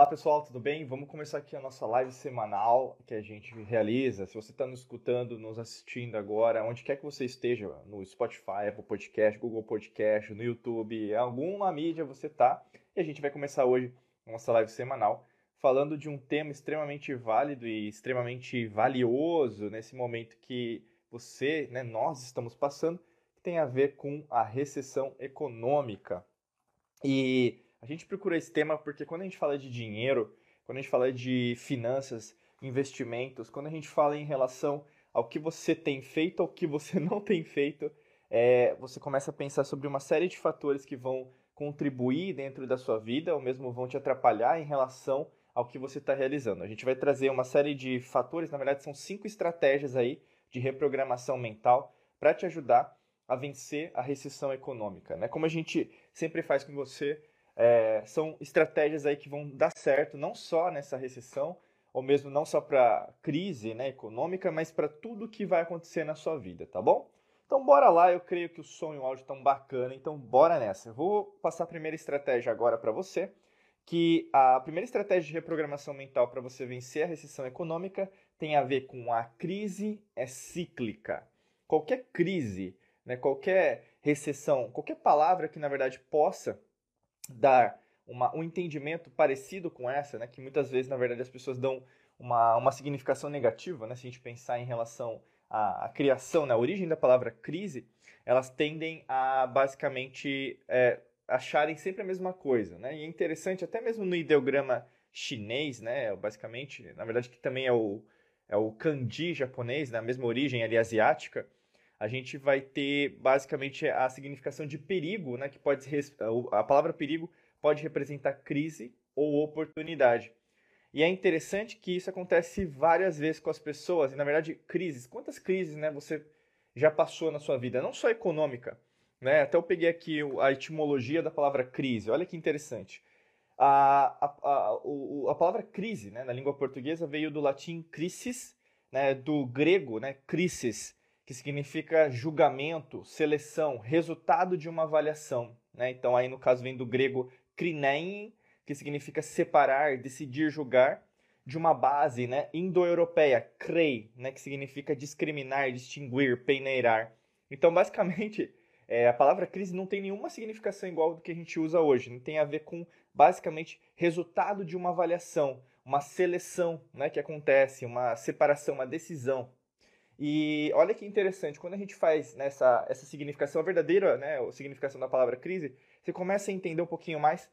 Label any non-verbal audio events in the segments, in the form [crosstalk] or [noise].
Olá pessoal, tudo bem? Vamos começar aqui a nossa live semanal que a gente realiza. Se você está nos escutando, nos assistindo agora, onde quer que você esteja, no Spotify, Apple Podcast, Google Podcast, no YouTube, alguma mídia você está. E a gente vai começar hoje a nossa live semanal falando de um tema extremamente válido e extremamente valioso nesse momento que você, né, nós estamos passando, que tem a ver com a recessão econômica. E a gente procura esse tema porque quando a gente fala de dinheiro, quando a gente fala de finanças, investimentos, quando a gente fala em relação ao que você tem feito, ao que você [laughs] não tem feito, é, você começa a pensar sobre uma série de fatores que vão contribuir dentro da sua vida, ou mesmo vão te atrapalhar em relação ao que você está realizando. A gente vai trazer uma série de fatores, na verdade são cinco estratégias aí de reprogramação mental para te ajudar a vencer a recessão econômica. Né? Como a gente sempre faz com você, é, são estratégias aí que vão dar certo, não só nessa recessão, ou mesmo não só para crise né, econômica, mas para tudo que vai acontecer na sua vida, tá bom? Então bora lá, eu creio que o som e o áudio estão bacana, então bora nessa. Eu vou passar a primeira estratégia agora para você, que a primeira estratégia de reprogramação mental para você vencer a recessão econômica tem a ver com a crise é cíclica. Qualquer crise, né, qualquer recessão, qualquer palavra que na verdade possa dar uma, um entendimento parecido com essa, né, que muitas vezes, na verdade, as pessoas dão uma, uma significação negativa, né, se a gente pensar em relação à, à criação, na né, origem da palavra crise, elas tendem a basicamente é, acharem sempre a mesma coisa. Né? E é interessante, até mesmo no ideograma chinês, né, basicamente, na verdade, que também é o, é o kanji japonês, na né, mesma origem ali asiática, a gente vai ter basicamente a significação de perigo, né, que pode a palavra perigo pode representar crise ou oportunidade. E é interessante que isso acontece várias vezes com as pessoas, e na verdade, crises. Quantas crises, né, você já passou na sua vida, não só econômica, né? Até eu peguei aqui a etimologia da palavra crise. Olha que interessante. A, a, a, a palavra crise, né, na língua portuguesa, veio do latim crisis, né, do grego, né, crisis, que significa julgamento, seleção, resultado de uma avaliação. Né? Então, aí no caso vem do grego krinein, que significa separar, decidir, julgar, de uma base né, indo-europeia, krei, né, que significa discriminar, distinguir, peneirar. Então, basicamente, é, [laughs] a palavra crise não tem nenhuma significação igual do que a gente usa hoje. Não tem a ver com, basicamente, resultado de uma avaliação, uma seleção né, que acontece, uma separação, uma decisão. E olha que interessante, quando a gente faz nessa essa significação verdadeira, né, a significação da palavra crise, você começa a entender um pouquinho mais.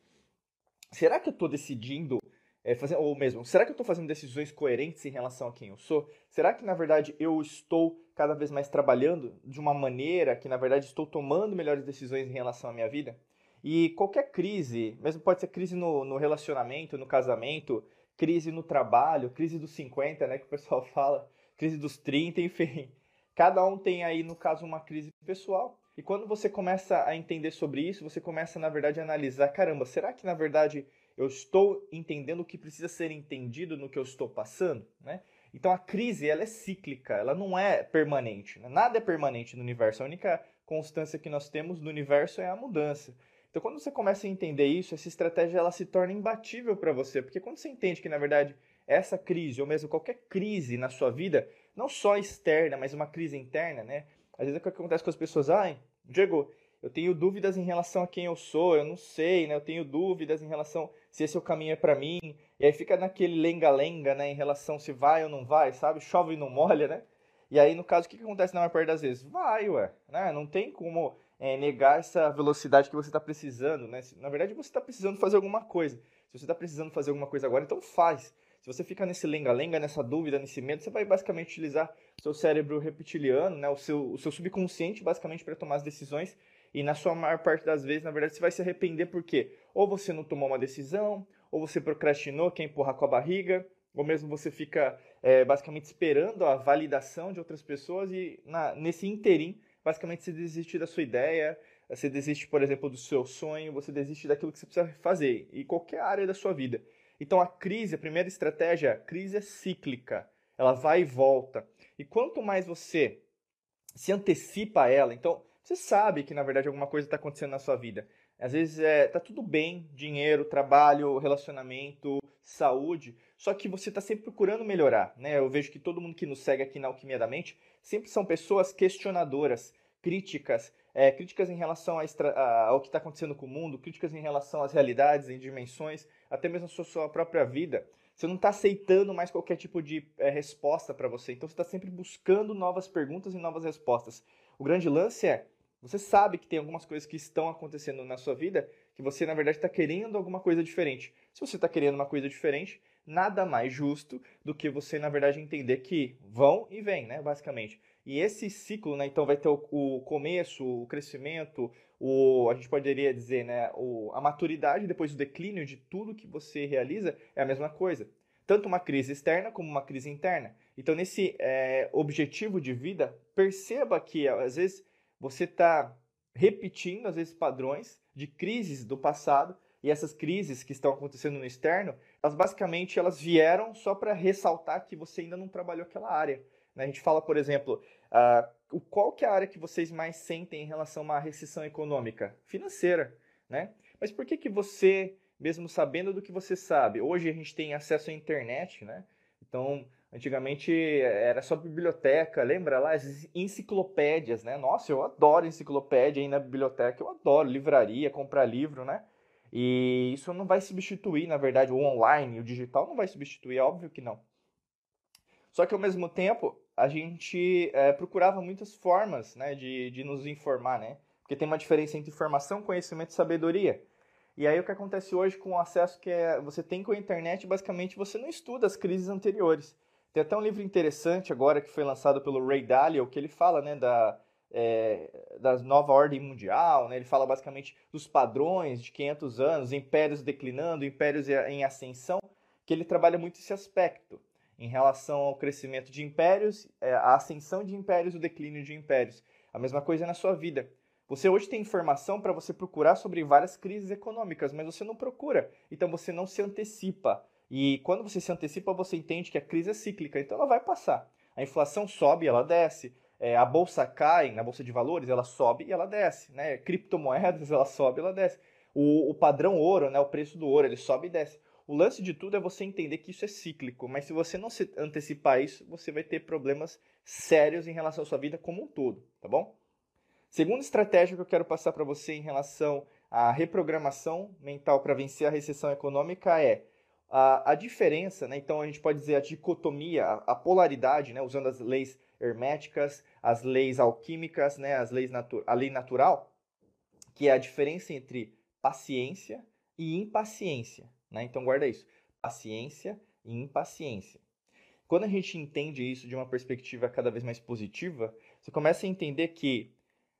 Será que eu estou decidindo, é, fazer, ou mesmo, será que eu estou fazendo decisões coerentes em relação a quem eu sou? Será que na verdade eu estou cada vez mais trabalhando de uma maneira que na verdade estou tomando melhores decisões em relação à minha vida? E qualquer crise, mesmo pode ser crise no, no relacionamento, no casamento, crise no trabalho, crise dos 50, né, que o pessoal [laughs] fala crise dos 30, enfim. Cada um tem aí, no caso, uma crise pessoal. E quando você começa a entender sobre isso, você começa, na verdade, a analisar: caramba, será que na verdade eu estou entendendo o que precisa ser entendido no que eu estou passando? Né? Então a crise ela é cíclica, ela não é permanente. Né? Nada é permanente no universo. A única constância que nós temos no universo é a mudança. Então quando você começa a entender isso, essa estratégia ela se torna imbatível para você, porque quando você entende que na verdade essa crise, ou mesmo qualquer crise na sua vida, não só externa, mas uma crise interna, né? Às vezes é o que acontece com as pessoas, ai, Diego, eu tenho dúvidas em relação a quem eu sou, eu não sei, né? Eu tenho dúvidas em relação se esse é o caminho é para mim. E aí fica naquele lenga-lenga, né, em relação se vai ou não vai, sabe? Chove e não molha, né? E aí, no caso, o que, que acontece na maior parte das vezes? Vai, ué, né? Não tem como é, negar essa velocidade que você está precisando, né? Na verdade, você está precisando fazer alguma coisa. Se você está precisando fazer alguma coisa agora, então faz. Se você fica nesse lenga-lenga, nessa dúvida, nesse medo, você vai basicamente utilizar seu cérebro reptiliano, né, o, seu, o seu subconsciente, basicamente, para tomar as decisões. E na sua maior parte das vezes, na verdade, você vai se arrepender porque ou você não tomou uma decisão, ou você procrastinou, quer empurrar com a barriga, ou mesmo você fica é, basicamente esperando a validação de outras pessoas e na, nesse interim, basicamente, você desiste da sua ideia, você desiste, por exemplo, do seu sonho, você desiste daquilo que você precisa fazer, e qualquer área da sua vida. Então a crise, a primeira estratégia, a crise é cíclica, ela vai e volta. E quanto mais você se antecipa a ela, então você sabe que na verdade alguma coisa está acontecendo na sua vida. Às vezes é, tá tudo bem, dinheiro, trabalho, relacionamento, saúde, só que você está sempre procurando melhorar, né? Eu vejo que todo mundo que nos segue aqui na Alquimia da Mente sempre são pessoas questionadoras, críticas, é, críticas em relação a, ao que está acontecendo com o mundo, críticas em relação às realidades, em dimensões, até mesmo a sua, própria vida. Você não está aceitando mais qualquer tipo de é, resposta para você, então você está sempre buscando novas perguntas e novas respostas. O grande lance é, você sabe que tem algumas coisas que estão acontecendo na sua vida que você, na verdade, está querendo alguma coisa diferente. Se você está querendo uma coisa diferente, nada mais justo do que você, na verdade, entender que vão e vêm, né, basicamente. E esse ciclo, né, então vai ter o, o começo, o crescimento, o, a gente poderia dizer, né, o, a maturidade, depois o declínio de tudo que você realiza é a mesma coisa. Tanto uma crise externa como uma crise interna. Então, nesse é, objetivo de vida, perceba que, às vezes, você está repetindo, às vezes, padrões de crises do passado, e essas crises que estão acontecendo no externo, elas basicamente elas vieram só para ressaltar que você ainda não trabalhou aquela área. Né? A gente fala, por exemplo, uh, qual que é a área que vocês mais sentem em relação a uma recessão econômica? Financeira, né? Mas por que que você, mesmo sabendo do que você sabe, hoje a gente tem acesso à internet, né? Então, antigamente era só biblioteca, lembra lá as enciclopédias, né? Nossa, eu adoro enciclopédia aí na biblioteca, eu adoro livraria, comprar livro, né? E isso não vai substituir, na verdade, o online, o digital não vai substituir, é óbvio que não. Só que ao mesmo tempo, a gente é, procurava muitas formas né, de, de nos informar, né? Porque tem uma diferença entre informação, conhecimento e sabedoria. E aí o que acontece hoje com o acesso que é, você tem com a internet, basicamente você não estuda as crises anteriores. Tem até um livro interessante agora que foi lançado pelo Ray Dalio, que ele fala né, da, é, da nova ordem mundial, né? ele fala basicamente dos padrões de 500 anos, impérios declinando, impérios em ascensão, que ele trabalha muito esse aspecto em relação ao crescimento de impérios, é, a ascensão de impérios o declínio de impérios. A mesma coisa na sua vida. Você hoje tem informação para você procurar sobre várias crises econômicas, mas você não procura. Então você não se antecipa. E quando você se antecipa, você entende que a crise é cíclica, então ela vai passar. A inflação sobe ela desce. É, a bolsa cai, na bolsa de valores, ela sobe e ela desce. Né? Criptomoedas, [laughs] ela sobe e ela desce. O, o padrão ouro, né? o preço do ouro, ele sobe e desce. O lance de tudo é você entender que isso é cíclico, mas se você não se antecipar isso, você vai ter problemas sérios em relação à sua vida como um todo, tá bom? Segunda estratégia que eu quero passar para você em relação à reprogramação mental para vencer a recessão econômica é a, a, diferença, né? Então a gente pode dizer a dicotomia, a, a polaridade, né? Usando as leis herméticas, as leis alquímicas, né? As leis natu a lei natural, que é a diferença entre paciência e impaciência. Né? Então guarda isso. Paciência e impaciência. Quando a gente entende isso de uma perspectiva cada vez mais positiva, você começa a entender que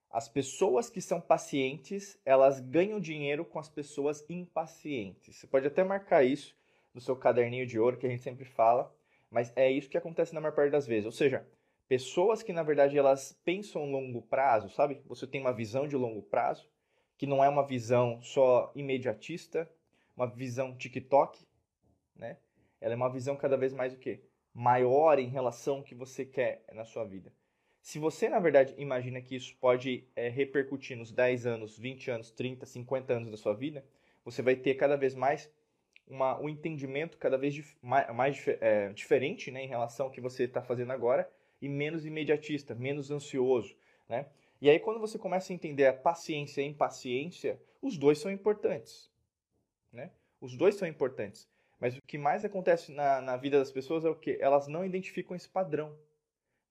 as pessoas que são pacientes, elas ganham dinheiro com as pessoas impacientes. Você pode até marcar isso no seu caderninho de ouro, que a gente sempre fala, mas é isso que acontece na maior parte das vezes. Ou seja, pessoas que na verdade elas pensam longo prazo, sabe? Você tem uma visão de longo prazo, que não é uma visão só imediatista, uma visão TikTok, né? Ela é uma visão cada vez mais o quê? Maior em relação ao que você quer na sua vida. Se você, na verdade, imagina que isso pode é, repercutir nos 10 anos, 20 anos, 30, 50 anos da sua vida, você vai ter cada vez mais uma, um entendimento cada vez dif mais, mais é, diferente né, em relação ao que você está fazendo agora e menos imediatista, menos ansioso. Né? E aí, quando você começa a entender a paciência e a impaciência, os dois são importantes. Os dois são importantes. Mas o que mais acontece na, na vida das pessoas é o que? Elas não identificam esse padrão.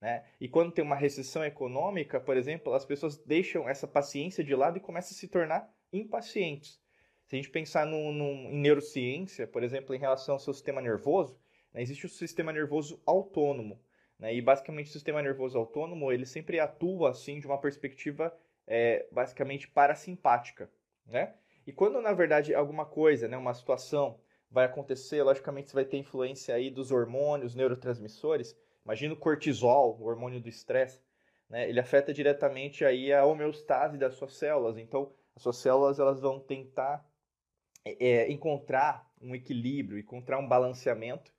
Né? E quando tem uma recessão econômica, por exemplo, as pessoas deixam essa paciência de lado e começam a se tornar impacientes. Se a gente pensar no, no, em neurociência, por exemplo, em relação ao seu sistema nervoso, né, existe o sistema nervoso autônomo. Né, e basicamente o sistema nervoso autônomo ele sempre atua assim de uma perspectiva é, basicamente parasimpática. Né? E quando, na verdade, alguma coisa, né, uma situação vai acontecer, logicamente você vai ter influência aí dos hormônios, neurotransmissores. Imagina o cortisol, o hormônio do estresse, né? Ele afeta diretamente aí a homeostase das suas células. Então, as suas células elas vão tentar é, é encontrar um equilíbrio, encontrar um balanceamento.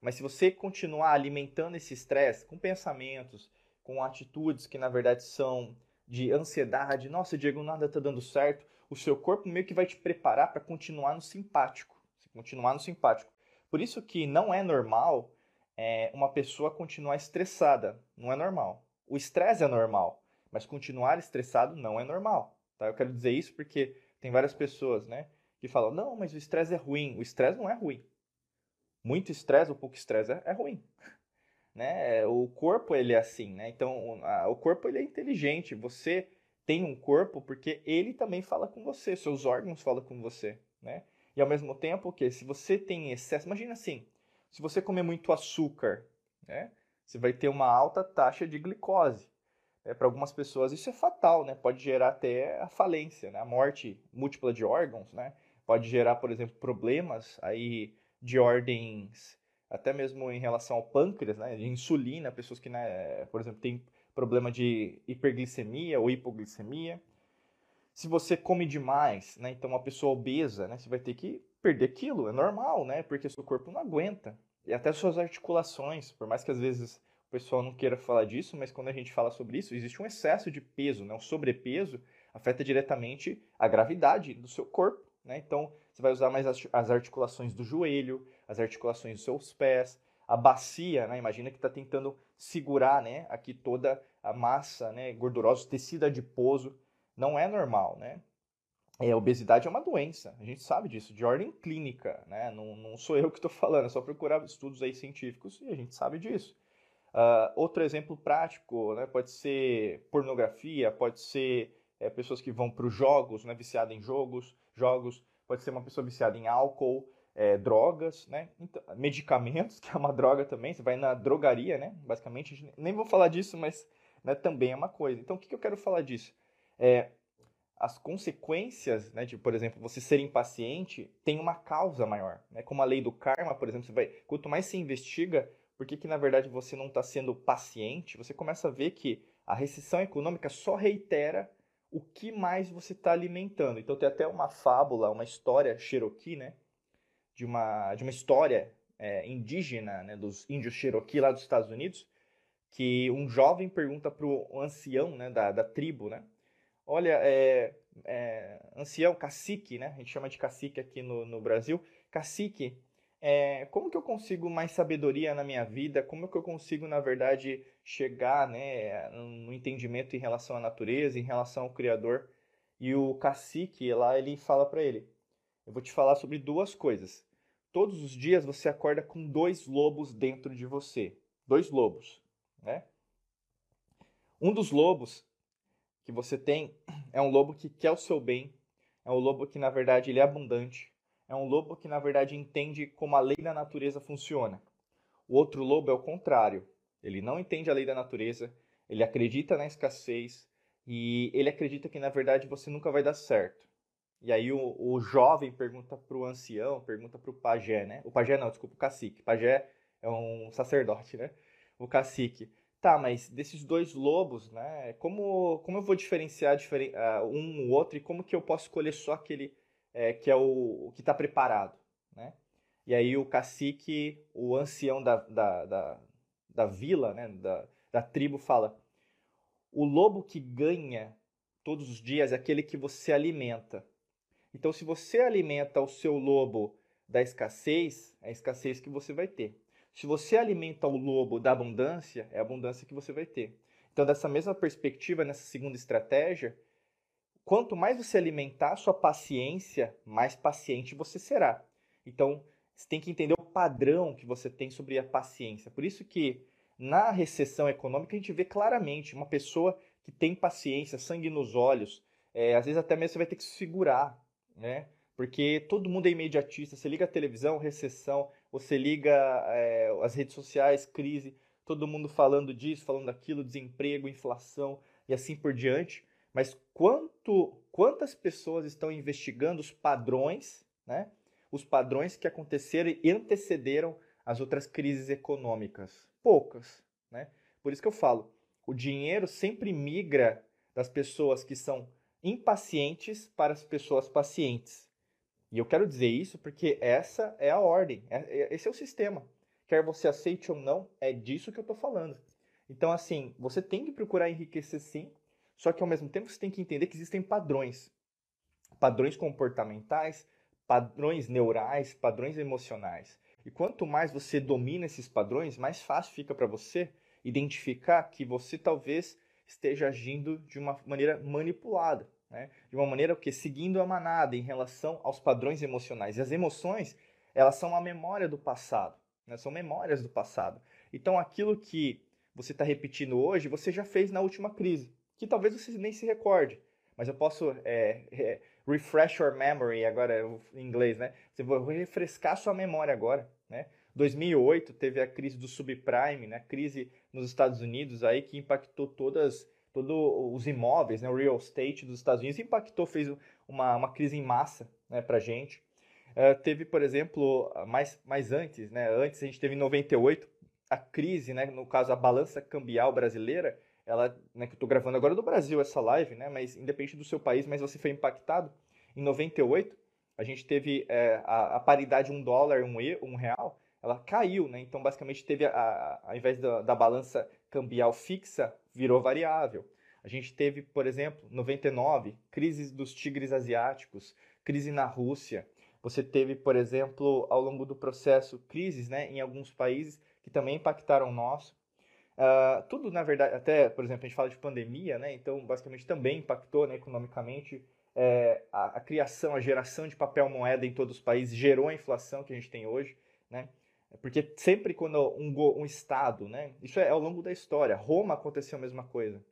Mas se você continuar alimentando esse estresse com pensamentos, com atitudes que na verdade são de ansiedade, nossa, Diego, nada está dando certo, o seu corpo meio que vai te preparar para continuar no simpático. Continuar no simpático. Por isso que não é normal é, uma pessoa continuar estressada. Não é normal. O estresse é normal, mas continuar estressado não é normal. Tá? Eu quero dizer isso porque tem várias pessoas né, que falam: não, mas o estresse é ruim. O estresse não é ruim. Muito estresse ou pouco estresse é, é ruim. [laughs] Né? O corpo ele é assim, né? Então a, o corpo ele é inteligente. Você tem um corpo porque ele também fala com você, seus órgãos falam com você, né? E ao mesmo tempo que se você tem excesso, imagina assim, se você comer muito açúcar, né, você vai ter uma alta taxa de glicose. É, Para algumas pessoas isso é fatal, né? Pode gerar até a falência, né? a morte múltipla de órgãos, né? Pode gerar, por exemplo, problemas aí de ordens até mesmo em relação ao pâncreas, né? De insulina, pessoas que, né, por exemplo, têm problema de hiperglicemia ou hipoglicemia. Se você come demais, né? Então, uma pessoa obesa, né? Você vai ter que perder quilo, é normal, né? Porque seu corpo não aguenta. E até suas articulações, por mais que às vezes o pessoal não queira falar disso, mas quando a gente fala sobre isso, existe um excesso de peso, né? Um sobrepeso afeta diretamente a gravidade do seu corpo, né? Então, você vai usar mais as articulações do joelho, as articulações dos seus pés, a bacia, né? Imagina que está tentando segurar, né? Aqui toda a massa, né? Gordurosa, tecido adiposo não é normal, né? É, obesidade é uma doença, a gente sabe disso, de ordem clínica, né? Não, não sou eu que estou falando, é só procurar estudos aí científicos e a gente sabe disso. Uh, outro exemplo prático, né? Pode ser pornografia, pode ser é, pessoas que vão para os jogos, né? Viciada em jogos, jogos, pode ser uma pessoa viciada em álcool, é, drogas, né? Então, medicamentos, [laughs] que é uma droga também, você vai na drogaria, né? Basicamente, nem vou falar disso, mas né, também é uma coisa. Então, o que, que eu quero falar disso? é, as consequências, né, de, por exemplo, você ser impaciente, tem uma causa maior. Né? Como a lei do karma, por exemplo, você vai, quanto mais se investiga por que, que na verdade você não está sendo paciente, você começa a ver que a recessão econômica só reitera o que mais você está alimentando. Então tem até uma fábula, uma história Cherokee, né? De uma, de uma história é, indígena né, dos índios Cherokee lá dos Estados Unidos, que um jovem pergunta para o ancião né, da, da tribo, né? olha, é, é, ancião, cacique, né? A gente chama de cacique aqui no, no Brasil. Cacique, é, como que eu consigo mais sabedoria na minha vida? Como que eu consigo, na verdade, chegar né, no entendimento em relação à natureza, em relação ao Criador? E o cacique lá, ele fala para ele, eu vou te falar sobre duas coisas. Todos os dias você acorda com dois lobos dentro de você. Dois lobos, né? Um dos lobos que você tem é um lobo que quer o seu bem, é um lobo que na verdade ele é abundante, é um lobo que na verdade entende como a lei da natureza funciona. O outro lobo é o contrário. Ele não entende a lei da natureza, ele acredita na escassez e ele acredita que na verdade você nunca vai dar certo. E aí o, o jovem pergunta para o ancião, pergunta para o pajé, né? O pajé não, desculpa, o cacique. Pajé é um sacerdote, né? O cacique. Tá, mas desses dois lobos, né? Como, como eu vou diferenciar diferen, uh, um o outro e como que eu posso escolher só aquele é, que é o, o que está preparado, né? E aí o cacique, o ancião da, da, da, da vila, né? Da, da tribo fala: o lobo que ganha todos os dias é aquele que você alimenta. Então, se você alimenta o seu lobo da escassez, é a escassez que você vai ter. Se você alimenta o lobo da abundância, é a abundância que você vai ter. Então, dessa mesma perspectiva, nessa segunda estratégia, quanto mais você alimentar a sua paciência, mais paciente você será. Então, você tem que entender o padrão que você tem sobre a paciência. Por isso que na recessão econômica a gente vê claramente uma pessoa que tem paciência, sangue nos olhos, é, às vezes até mesmo você vai ter que se segurar, né? Porque todo mundo é imediatista. Você liga a televisão, recessão, você liga é, as redes sociais, crise, todo mundo falando disso, falando daquilo, desemprego, inflação e assim por diante. Mas quanto, quantas pessoas estão investigando os padrões, né? Os padrões que aconteceram e antecederam as outras crises econômicas? Poucas, né? Por isso que eu falo, o dinheiro sempre migra das pessoas que são impacientes para as pessoas pacientes. E eu quero dizer isso porque essa é a ordem, é, é, esse é o sistema. Quer você aceite ou não, é disso que eu estou falando. Então, assim, você tem que procurar enriquecer sim, só que ao mesmo tempo você tem que entender que existem padrões. Padrões comportamentais, padrões neurais, padrões emocionais. E quanto mais você domina esses padrões, mais fácil fica para você identificar que você talvez esteja agindo de uma maneira manipulada, né? de uma maneira que seguindo a manada em relação aos padrões emocionais. E as emoções, elas são a memória do passado, né? são memórias do passado. Então, aquilo que você está repetindo hoje, você já fez na última crise, que talvez você nem se recorde. Mas eu posso é, é, refresh your memory, agora em inglês, né? Você vai refrescar sua memória agora? 2008 teve a crise do subprime, né? Crise nos Estados Unidos aí que impactou todas todos os imóveis, né? O real estate dos Estados Unidos impactou, fez uma, uma crise em massa, né? Para gente. Uh, teve, por exemplo, mais, mais antes, né? Antes a gente teve em 98 a crise, né? No caso a balança cambial brasileira, ela, né, que eu estou gravando agora do Brasil essa live, né, mas independente do seu país, mas você foi impactado. Em 98, a gente teve é, a, a, paridade um dólar, um, e, um real, ela caiu, né? Então, basicamente, teve, a, a, ao invés da, da balança cambial fixa, virou variável. A gente teve, por exemplo, 99, crises dos tigres asiáticos, crise na Rússia. Você teve, por exemplo, ao longo do processo, crises né, em alguns países que também impactaram o nosso. Uh, tudo, na verdade, até, por exemplo, a gente fala de pandemia, né? Então, basicamente, também impactou né, economicamente é, a, a, criação, a geração de papel moeda em todos os países gerou a inflação que a gente tem hoje, né? Porque sempre quando um, um Estado, né? Isso é ao longo da história. Roma aconteceu a mesma coisa.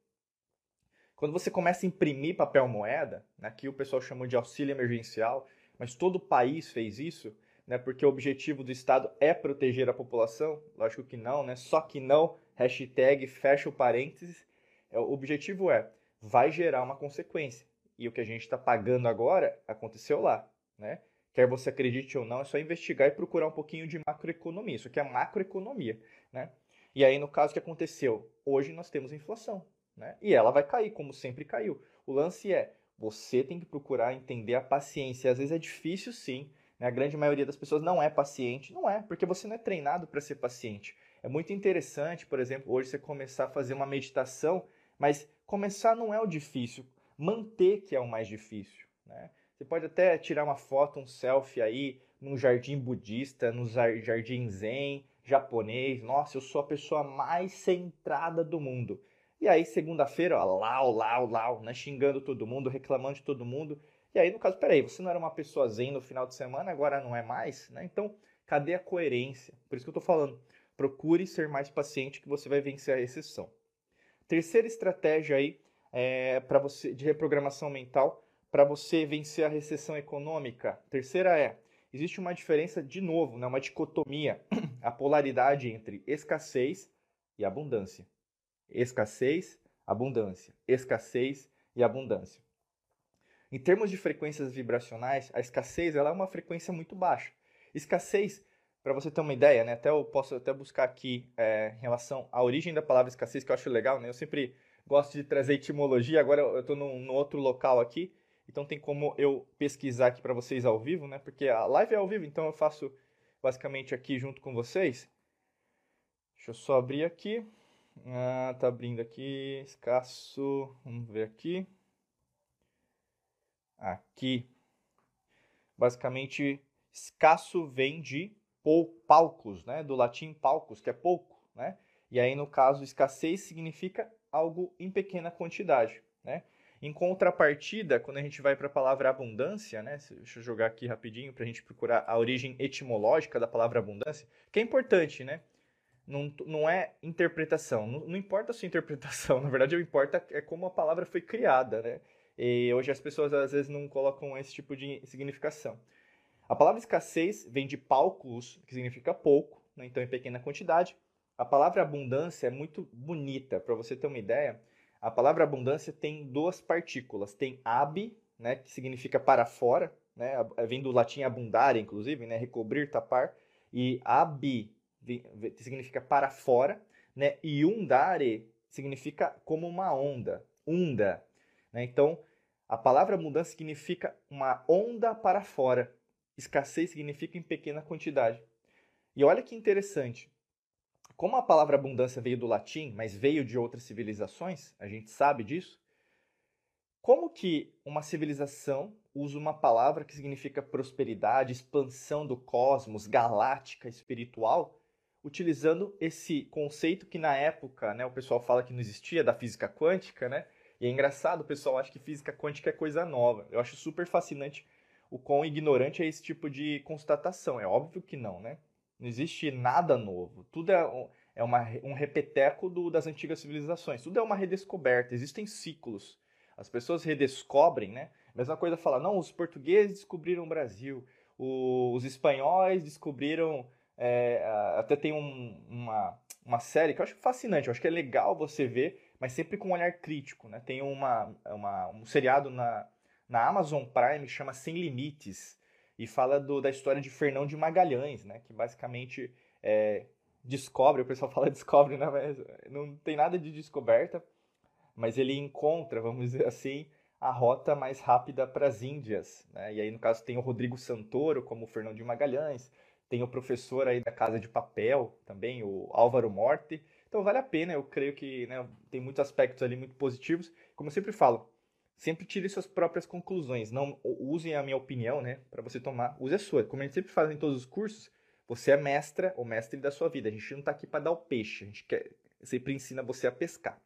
Quando você começa a imprimir papel moeda, né, aqui o pessoal chamou de auxílio emergencial, mas todo o país fez isso, né, porque o objetivo do Estado é proteger a população? Lógico que não, né? Só que não hashtag fecha o parênteses, é, o objetivo é, vai gerar uma consequência. E o que a gente está pagando agora aconteceu lá, né? Quer você acredite ou não, é só investigar e procurar um pouquinho de macroeconomia. Isso aqui é macroeconomia, né? E aí, no caso que aconteceu, hoje nós temos inflação, né? E ela vai cair, como sempre caiu. O lance é, você tem que procurar entender a paciência. Às vezes é difícil, sim. Né? A grande maioria das pessoas não é paciente. Não é, porque você não é treinado para ser paciente. É muito interessante, por exemplo, hoje você começar a fazer uma meditação, mas começar não é o difícil, manter que é o mais difícil. Né? Você pode até tirar uma foto, um selfie aí, num jardim budista, no jardim zen, japonês. Nossa, eu sou a pessoa mais centrada do mundo. E aí, segunda-feira, ó, lau, lau, lau, né? xingando todo mundo, reclamando de todo mundo. E aí, no caso, peraí, você não era uma pessoa zen no final de semana, agora não é mais? Né? Então, cadê a coerência? Por isso que eu estou falando. Procure ser mais paciente que você vai vencer a recessão. Terceira estratégia aí é, para você de reprogramação mental para você vencer a recessão econômica. Terceira é existe uma diferença de novo, né, uma dicotomia, [clears throat] a polaridade entre escassez e abundância. Escassez, abundância. Escassez e abundância. Em termos de frequências vibracionais, a escassez ela é uma frequência muito baixa. Escassez para você ter uma ideia, né? Até eu posso até buscar aqui é, em relação à origem da palavra escassez, que eu acho legal, né? Eu sempre gosto de trazer etimologia, agora eu estou num, outro local aqui, então tem como eu pesquisar aqui para vocês ao vivo, né? Porque a live é ao vivo, então eu faço basicamente aqui junto com vocês. Deixa eu só abrir aqui. Ah, tá abrindo aqui, escasso, vamos ver aqui. Aqui. Basicamente, escasso vem de palcos, né? Do latim palcos, que é pouco, né? E aí, no caso, escassez significa algo em pequena quantidade, né? Em contrapartida, quando a gente vai para a palavra abundância, né? Deixa eu jogar aqui rapidinho para a gente procurar a origem etimológica da palavra abundância, que é importante, né? Não, não é interpretação, não, não importa a sua interpretação, [laughs] na verdade, o importa é como a palavra foi criada, né? E hoje as pessoas às vezes não colocam esse tipo de significação. A palavra escassez vem de palcos, que significa pouco, né? então em pequena quantidade. A palavra abundância é muito bonita, para você ter uma ideia. A palavra abundância tem duas partículas. Tem ab, né, que significa para fora, né, vem do latim abundare, inclusive, né, recobrir, tapar, e ab significa para fora, né, e undare significa como uma onda, unda. Né? Então, a palavra abundância significa uma onda para fora. Escassez significa em pequena quantidade. E olha que interessante. Como a palavra abundância veio do latim, mas veio de outras civilizações, a gente sabe disso. Como que uma civilização usa uma palavra que significa prosperidade, expansão do cosmos, galáctica, espiritual, utilizando esse conceito que na época, né, o pessoal fala que não existia da física quântica, né? E é engraçado, o pessoal acha que física quântica é coisa nova. Eu acho super fascinante o quão ignorante é esse tipo de constatação. É óbvio que não, né? Não existe nada novo. Tudo é, é uma, um repeteco do, das antigas civilizações. Tudo é uma redescoberta. Existem ciclos. As pessoas redescobrem, né? Mesma coisa falar, não, os portugueses descobriram o Brasil, o, os espanhóis descobriram. É, até tem um, uma, uma série que eu acho fascinante, eu acho que é legal você ver, mas sempre com um olhar crítico. Né? Tem uma, uma, um seriado na, na Amazon Prime que chama Sem Limites e fala do, da história de Fernão de Magalhães, né? que basicamente é, descobre, o pessoal [laughs] fala descobre, né? mas não tem nada de descoberta, mas ele encontra, vamos dizer assim, a rota mais rápida para as Índias. Né? E aí, no caso, tem o Rodrigo Santoro, como o Fernando de Magalhães, tem o professor aí da Casa de Papel também, o Álvaro Morte. Então vale a pena, eu creio que né, tem muitos aspectos ali muito positivos. Como eu sempre falo, sempre tire suas próprias conclusões. Não usem a minha opinião, né, para você tomar, use a sua. Como a gente sempre faz em todos os cursos, você é mestra ou mestre da sua vida. A gente não está aqui para dar o peixe, a gente quer, sempre ensina você a pescar.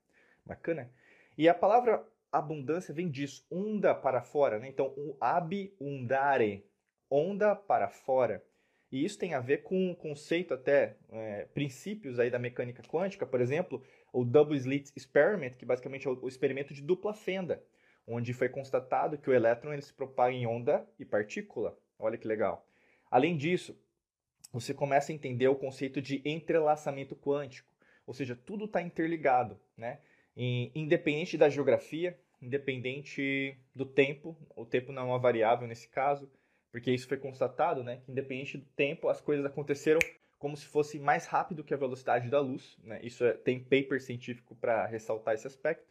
Bacana? E a palavra abundância vem disso, onda para fora, né? Então, o abundare, onda para fora. E isso tem a ver com um conceito até, é, princípios aí da mecânica quântica, por exemplo, o Double Slit Experiment, que basicamente é o experimento de dupla fenda, onde foi constatado que o elétron ele se propaga em onda e partícula. Olha que legal. Além disso, você começa a entender o conceito de entrelaçamento quântico, ou seja, tudo está interligado, né? E, independente da geografia, independente do tempo, o tempo não é uma variável nesse caso, porque isso foi constatado, né, que independente do tempo, as coisas aconteceram como se fosse mais rápido que a velocidade da luz, né? Isso é, tem paper científico para ressaltar esse aspecto.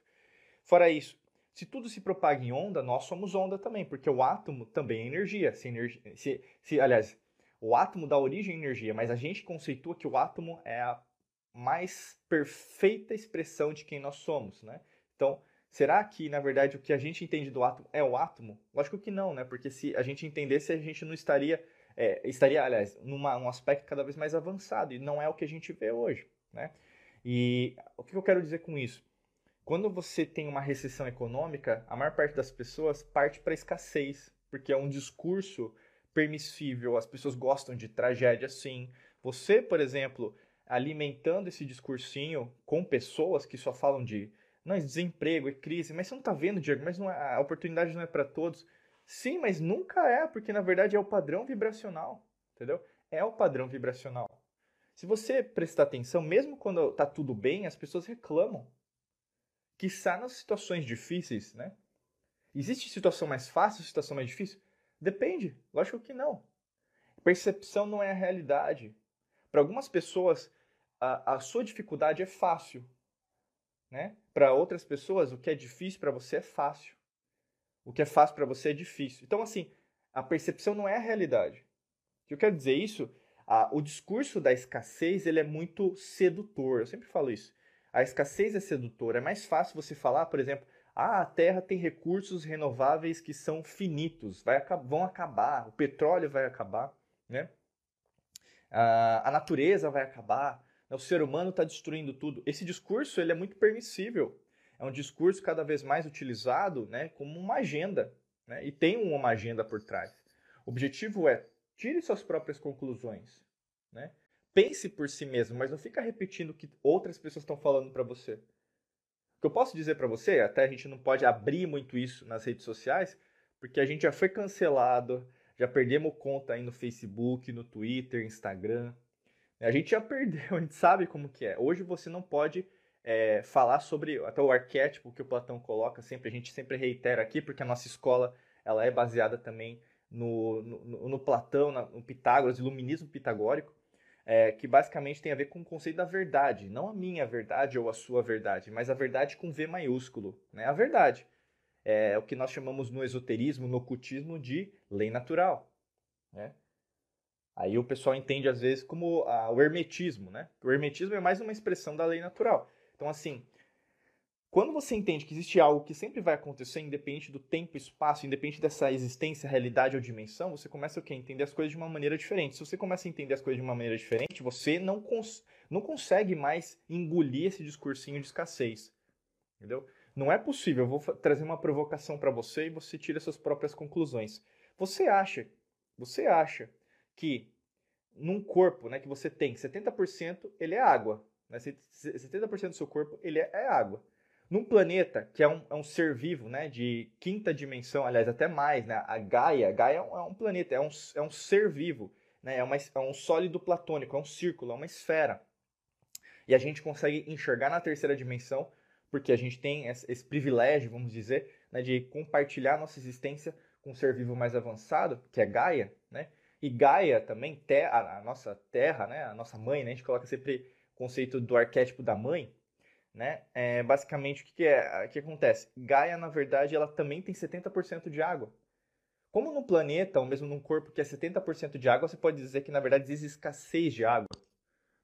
Fora isso, se tudo se propaga em onda, nós somos onda também, porque o átomo também é energia. Se, energia, se, se aliás, o átomo dá origem à energia, mas a gente conceitua que o átomo é a mais perfeita expressão de quem nós somos, né? Então, Será que, na verdade, o que a gente entende do átomo é o átomo? Lógico que não, né? Porque se a gente entendesse, a gente não estaria, é, estaria, aliás, numa, num aspecto cada vez mais avançado, e não é o que a gente vê hoje, né? E o que eu quero dizer com isso? Quando você tem uma recessão econômica, a maior parte das pessoas parte para escassez, porque é um discurso permissível, as pessoas gostam de tragédia sim. Você, por exemplo, alimentando esse discursinho com pessoas que só falam de não, desemprego, é crise. Mas você não está vendo, Diego, mas é, a oportunidade não é para todos. Sim, mas nunca é, porque na verdade é o padrão vibracional, entendeu? É o padrão vibracional. Se você prestar atenção, mesmo quando está tudo bem, as pessoas reclamam. Quiçá nas situações difíceis, né? Existe situação mais fácil, situação mais difícil? Depende, lógico que não. Percepção não é a realidade. Para algumas pessoas, a, a sua dificuldade é fácil, né? Para outras pessoas, o que é difícil para você é fácil. O que é fácil para você é difícil. Então, assim, a percepção não é a realidade. O que eu quero dizer isso? Ah, o discurso da escassez ele é muito sedutor. Eu sempre falo isso. A escassez é sedutora. É mais fácil você falar, por exemplo, ah, a Terra tem recursos renováveis que são finitos, vai, vão acabar, o petróleo vai acabar, né? Ah, a natureza vai acabar, o ser humano está destruindo tudo. Esse discurso ele é muito permissível. É um discurso cada vez mais utilizado né, como uma agenda. Né, e tem uma agenda por trás. O objetivo é tire suas próprias conclusões. Né? Pense por si mesmo, mas não fica repetindo o que outras pessoas estão falando para você. O que eu posso dizer para você, até a gente não pode abrir muito isso nas redes sociais, porque a gente já foi cancelado, já perdemos conta aí no Facebook, no Twitter, Instagram. A gente já [laughs] perdeu, a gente sabe como que é. Hoje você não pode é, falar sobre até o arquétipo que o Platão coloca sempre, a gente sempre reitera aqui, porque a nossa escola ela é baseada também no, no, no Platão, no Pitágoras, iluminismo pitagórico, é, que basicamente tem a ver com o conceito da verdade, não a minha verdade ou a sua verdade, mas a verdade com V maiúsculo, né? a verdade. É o que nós chamamos no esoterismo, no ocultismo, de lei natural. Né? Aí o pessoal entende às vezes como o hermetismo, né? O hermetismo é mais uma expressão da lei natural. Então, assim, Quando você entende que existe algo que sempre vai acontecer, independente do tempo espaço, independente dessa existência, realidade ou dimensão, você começa o quê? A entender as coisas de uma maneira diferente. Se você começa a entender as coisas de uma maneira diferente, você não, cons não consegue mais engolir esse discursinho de escassez. Entendeu? Não é possível. Eu vou trazer uma provocação para você e você tira suas próprias conclusões. Você acha, você acha que num corpo né, que você tem 70% ele é água. Né? 70% do seu corpo ele é, é água. Num planeta que é um, é um ser vivo, né, de quinta dimensão, aliás, até mais, né, a Gaia, Gaia é um, é um planeta, é um, é um ser vivo, né, é, uma, é um sólido platônico, é um círculo, é uma esfera. E a gente consegue enxergar na terceira dimensão, porque a gente tem esse, privilégio, vamos dizer, né, de compartilhar nossa existência com um ser vivo mais avançado, que é Gaia, né? E Gaia também, a nossa terra, né, a nossa mãe, né, a gente coloca sempre o conceito do arquétipo da mãe, né? É, basicamente, o que, que, é, que acontece? Gaia, na verdade, ela também tem 70% de água. Como no planeta, ou mesmo num corpo que é 70% de água, você pode dizer que, na verdade, existe escassez de água.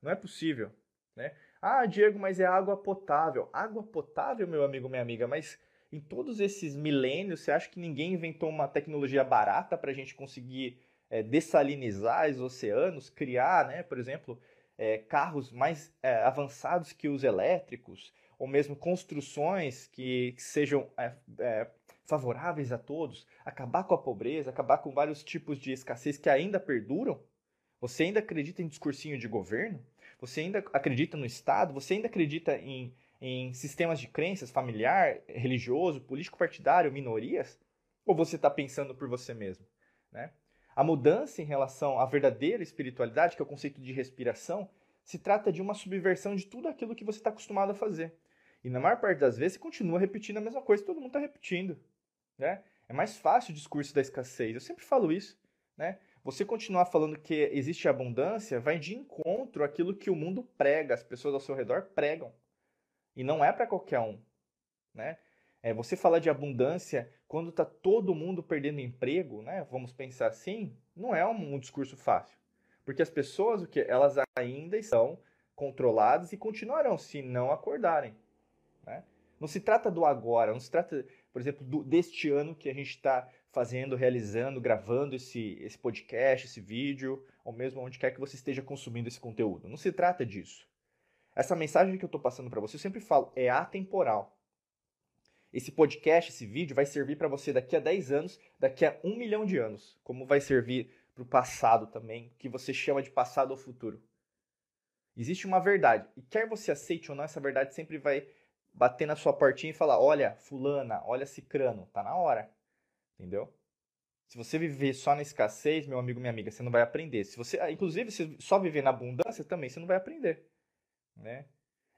Não é possível, né? Ah, Diego, mas é água potável. Água potável, meu amigo, minha amiga, mas em todos esses milênios, você acha que ninguém inventou uma tecnologia barata para a gente conseguir é, dessalinizar os oceanos, criar, né, por exemplo, é, carros mais é, avançados que os elétricos, ou mesmo construções que, que sejam é, é, favoráveis a todos, acabar com a pobreza, acabar com vários tipos de escassez que ainda perduram? Você ainda acredita em discursinho de governo? Você ainda acredita no Estado? Você ainda acredita em, em sistemas de crenças familiar, religioso, político partidário, minorias? Ou você está pensando por você mesmo? Né? A mudança em relação à verdadeira espiritualidade, que é o conceito de respiração, se trata de uma subversão de tudo aquilo que você está acostumado a fazer. E na maior parte das vezes você continua repetindo a mesma coisa todo mundo está repetindo. Né? É mais fácil o discurso da escassez. Eu sempre falo isso. Né? Você continuar falando que existe abundância vai de encontro àquilo que o mundo prega, as pessoas ao seu redor pregam. E não é para qualquer um. Né? É, você falar de abundância quando está todo mundo perdendo emprego, né? Vamos pensar assim, não é um, um discurso fácil, porque as pessoas o que elas ainda estão controladas e continuarão se não acordarem. Né? Não se trata do agora, não se trata, por exemplo, do, deste ano que a gente está fazendo, realizando, gravando esse, esse podcast, esse vídeo, ou mesmo onde quer que você esteja consumindo esse conteúdo. Não se trata disso. Essa mensagem que eu estou passando para você, eu sempre falo, é atemporal. Esse podcast, esse vídeo, vai servir para você daqui a 10 anos, daqui a um milhão de anos. Como vai servir para o passado também, que você chama de passado ou futuro. Existe uma verdade. E quer você aceite ou não, essa verdade sempre vai bater na sua portinha e falar: olha, fulana, olha cicrano, tá na hora. Entendeu? Se você viver só na escassez, meu amigo, minha amiga, você não vai aprender. Se você, inclusive, se só viver na abundância também, você não vai aprender, né?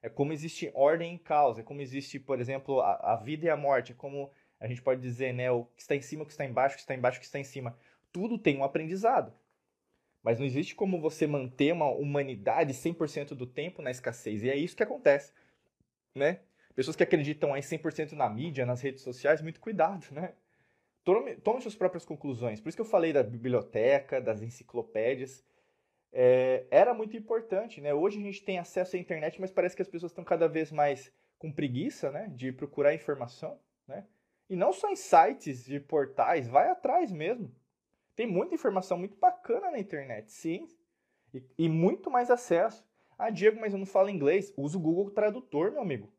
É como existe ordem em causa, é como existe, por exemplo, a, a, vida e a morte, é como a gente pode dizer, né, o que está em cima, o que está embaixo, o que está embaixo, o que está em cima. Tudo tem um aprendizado. Mas não existe como você manter uma humanidade 100% do tempo na escassez. E é isso que acontece, né? Pessoas que acreditam aí 100% na mídia, nas redes sociais, muito cuidado, né? Tome, tome suas próprias conclusões. Por isso que eu falei da biblioteca, das enciclopédias é, era muito importante, né? Hoje a gente tem acesso à internet, mas parece que as pessoas estão cada vez mais com preguiça, né? De procurar informação, né? E não só em sites de portais, vai atrás mesmo. Tem muita informação muito bacana na internet, sim. E, e muito mais acesso. Ah, Diego, mas eu não falo inglês. Usa o Google Tradutor, meu amigo.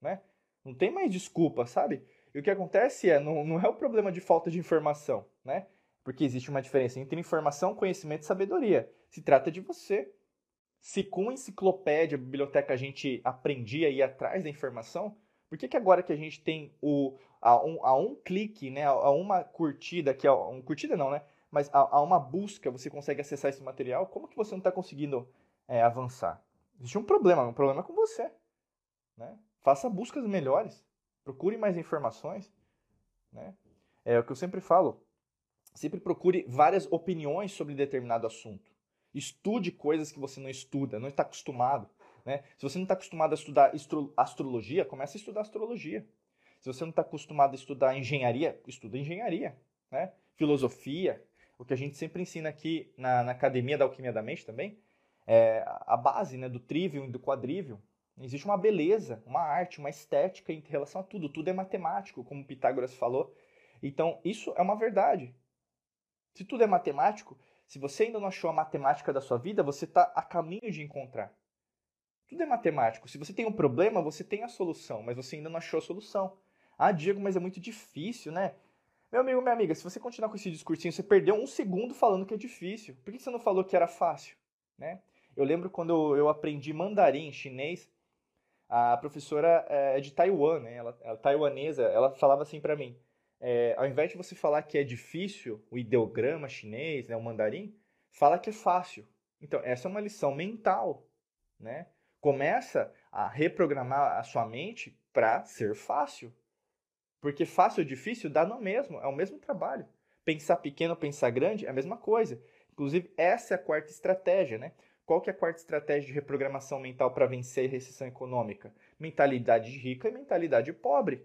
Né? Não tem mais desculpa, sabe? E o que acontece é, não, não é o problema de falta de informação, né? Porque existe uma diferença entre informação, conhecimento e sabedoria. Se trata de você. Se com enciclopédia, biblioteca, a gente aprendia a ir atrás da informação, por que, que agora que a gente tem o, a, um, a um clique, né, a uma curtida, que é um curtida não, né? Mas a, a uma busca você consegue acessar esse material, como que você não está conseguindo é, avançar? Existe um problema, um problema com você. Né? Faça buscas melhores, procure mais informações. Né? É o que eu sempre falo. Sempre procure várias opiniões sobre determinado assunto. Estude coisas que você não estuda, não está acostumado. Né? Se você não está acostumado a estudar astrologia, comece a estudar astrologia. Se você não está acostumado a estudar engenharia, estuda engenharia. Né? Filosofia, o que a gente sempre ensina aqui na, na Academia da Alquimia da Mente também, é a base né, do trivium e do quadrivium. Existe uma beleza, uma arte, uma estética em relação a tudo. Tudo é matemático, como Pitágoras falou. Então, isso é uma verdade. Se tudo é matemático, se você ainda não achou a matemática da sua vida, você está a caminho de encontrar. Tudo é matemático. Se você tem um problema, você tem a solução, mas você ainda não achou a solução. Ah, Diego, mas é muito difícil, né? Meu amigo, minha amiga, se você continuar com esse discursinho, você perdeu um segundo falando que é difícil. Por que você não falou que era fácil? Né? Eu lembro quando eu aprendi mandarim chinês, a professora é de Taiwan, né? Ela, ela taiwanesa, ela falava assim para mim: é, ao invés de você falar que é difícil o ideograma chinês, né, o mandarim, fala que é fácil. Então essa é uma lição mental, né? Começa a reprogramar a sua mente para ser fácil. Porque fácil ou difícil dá no mesmo, é o mesmo trabalho. Pensar pequeno, pensar grande é a mesma coisa. Inclusive, essa é a quarta estratégia, né? Qual que é a quarta estratégia de reprogramação mental para vencer a recessão econômica? Mentalidade rica e mentalidade pobre,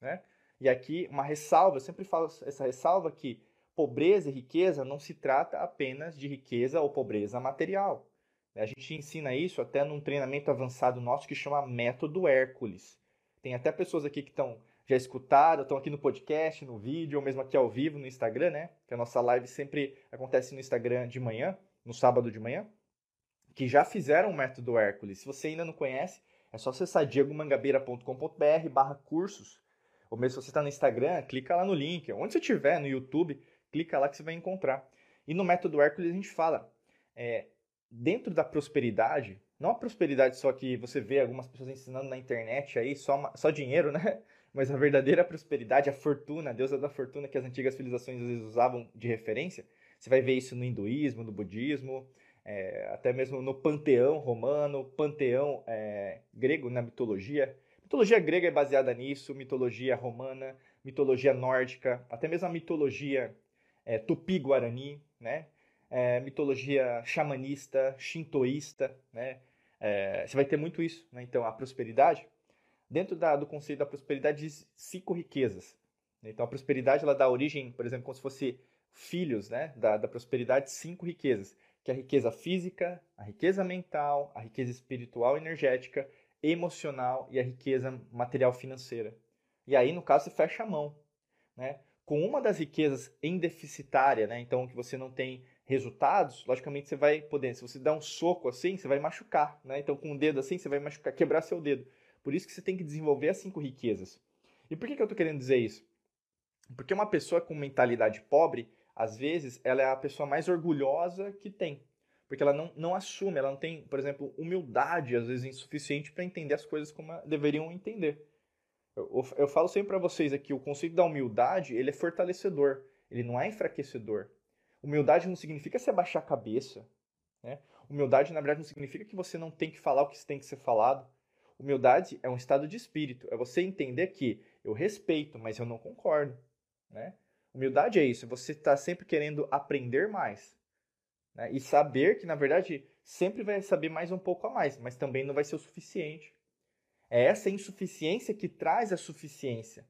né? E aqui uma ressalva, eu sempre falo essa ressalva que pobreza e riqueza não se trata apenas de riqueza ou pobreza material. A gente ensina isso até num treinamento avançado nosso que chama Método Hércules. Tem até pessoas aqui que estão já escutaram, estão aqui no podcast, no vídeo, ou mesmo aqui ao vivo no Instagram, né? Que a nossa live sempre acontece no Instagram de manhã, no sábado de manhã, que já fizeram o método Hércules. Se você ainda não conhece, é só acessar diegomangabeira.com.br barra cursos. Ou mesmo se você está no Instagram, clica lá no link. Onde você estiver, no YouTube, clica lá que você vai encontrar. E no método Hércules a gente fala, é, dentro da prosperidade, não a prosperidade só que você vê algumas pessoas ensinando na internet aí, só, só dinheiro, né? [laughs] mas a verdadeira prosperidade, a fortuna, a deusa da fortuna que as antigas civilizações às vezes usavam de referência, você vai ver isso no hinduísmo, no budismo, é, até mesmo no panteão romano, panteão é, grego, na mitologia. Mitologia grega é baseada nisso, mitologia romana, mitologia nórdica, até mesmo a mitologia é, tupi-guarani, né? É, mitologia xamanista, shintoísta, né? É, você vai ter muito isso, né? Então, a prosperidade dentro da, do conceito da prosperidade diz cinco riquezas. Então a prosperidade ela dá origem, por exemplo, como se fosse filhos né, da, da prosperidade, cinco riquezas, que é a riqueza física, a riqueza mental, a riqueza espiritual energética, emocional e a riqueza material financeira. E aí, no caso, você fecha a mão. Né? Com uma das riquezas em deficitária, né? então que você não tem resultados, logicamente você vai poder, se você dá um soco assim, você vai machucar. Né? Então, com o dedo assim, você vai machucar, quebrar seu dedo. Por isso que você tem que desenvolver as cinco riquezas. E por que, que eu estou querendo dizer isso? Porque uma pessoa com mentalidade pobre, às vezes, ela é a pessoa mais orgulhosa que tem. Porque ela não, não assume, ela não tem, por exemplo, humildade, às vezes, insuficiente para entender as coisas como deveriam entender. Eu, eu falo sempre para vocês aqui, o conceito da humildade, ele é fortalecedor, ele não é enfraquecedor. Humildade não significa se abaixar a cabeça. Né? Humildade, na verdade, não significa que você não tem que falar o que tem que ser falado. Humildade é um estado de espírito, é você entender que eu respeito, mas eu não concordo. Né? Humildade é isso, você está sempre querendo aprender mais. Né? E saber que, na verdade, sempre vai saber mais um pouco a mais, mas também não vai ser o suficiente. É essa insuficiência que traz a suficiência.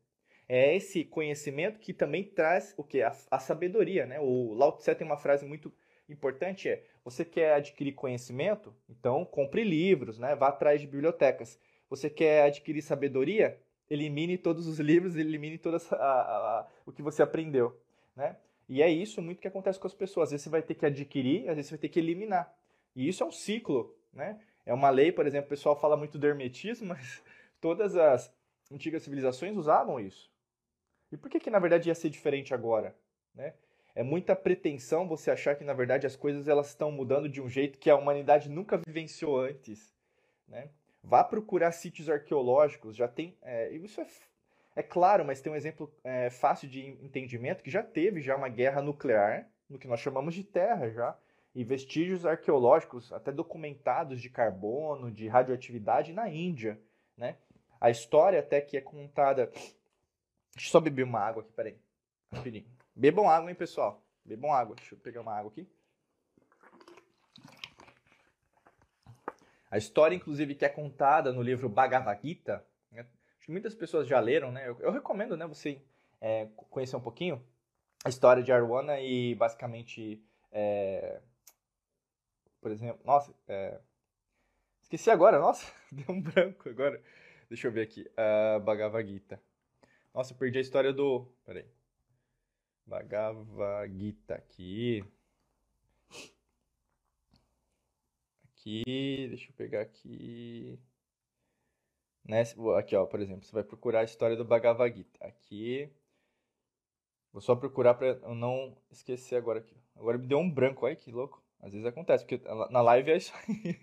É esse conhecimento que também traz o que? A, a sabedoria. Né? O Lao Tse tem uma frase muito importante é, você quer adquirir conhecimento? Então, compre livros, né? vá atrás de bibliotecas. Você quer adquirir sabedoria? Elimine todos os livros, elimine todo o que você aprendeu. Né? E é isso muito que acontece com as pessoas. Às vezes você vai ter que adquirir, às vezes você vai ter que eliminar. E isso é um ciclo. Né? É uma lei, por exemplo, o pessoal fala muito do hermetismo, [laughs] mas todas as antigas civilizações usavam isso. E por que, que na verdade ia ser diferente agora? Né? É muita pretensão você achar que, na verdade, as coisas elas estão mudando de um jeito que a humanidade nunca vivenciou antes. Né? Vá procurar sítios arqueológicos, já tem. É, isso é, é claro, mas tem um exemplo é, fácil de entendimento que já teve já uma guerra nuclear, no que nós chamamos de terra já, e vestígios arqueológicos, até documentados de carbono, de radioatividade na Índia. Né? A história até que é contada. Deixa eu só beber uma água aqui, peraí. Rapidinho. Bebam água, hein, pessoal? Bebam água. Deixa eu pegar uma água aqui. A história, inclusive, que é contada no livro Bhagavad Gita, muitas pessoas já leram, né? Eu, eu recomendo, né, você é, conhecer um pouquinho a história de Arwana e, basicamente, é, por exemplo, nossa, é, Esqueci agora, nossa, [laughs] deu um branco agora. Deixa eu ver aqui. Uh, Bhagavad Gita. Nossa, perdi a história do. Peraí. Bhagavad Gita aqui. Aqui, deixa eu pegar aqui. Nesse, aqui, ó, por exemplo, você vai procurar a história do Bhagavad Gita. Aqui. Vou só procurar para eu não esquecer agora aqui. Agora me deu um branco, olha que louco. Às vezes acontece, porque na live é isso aí.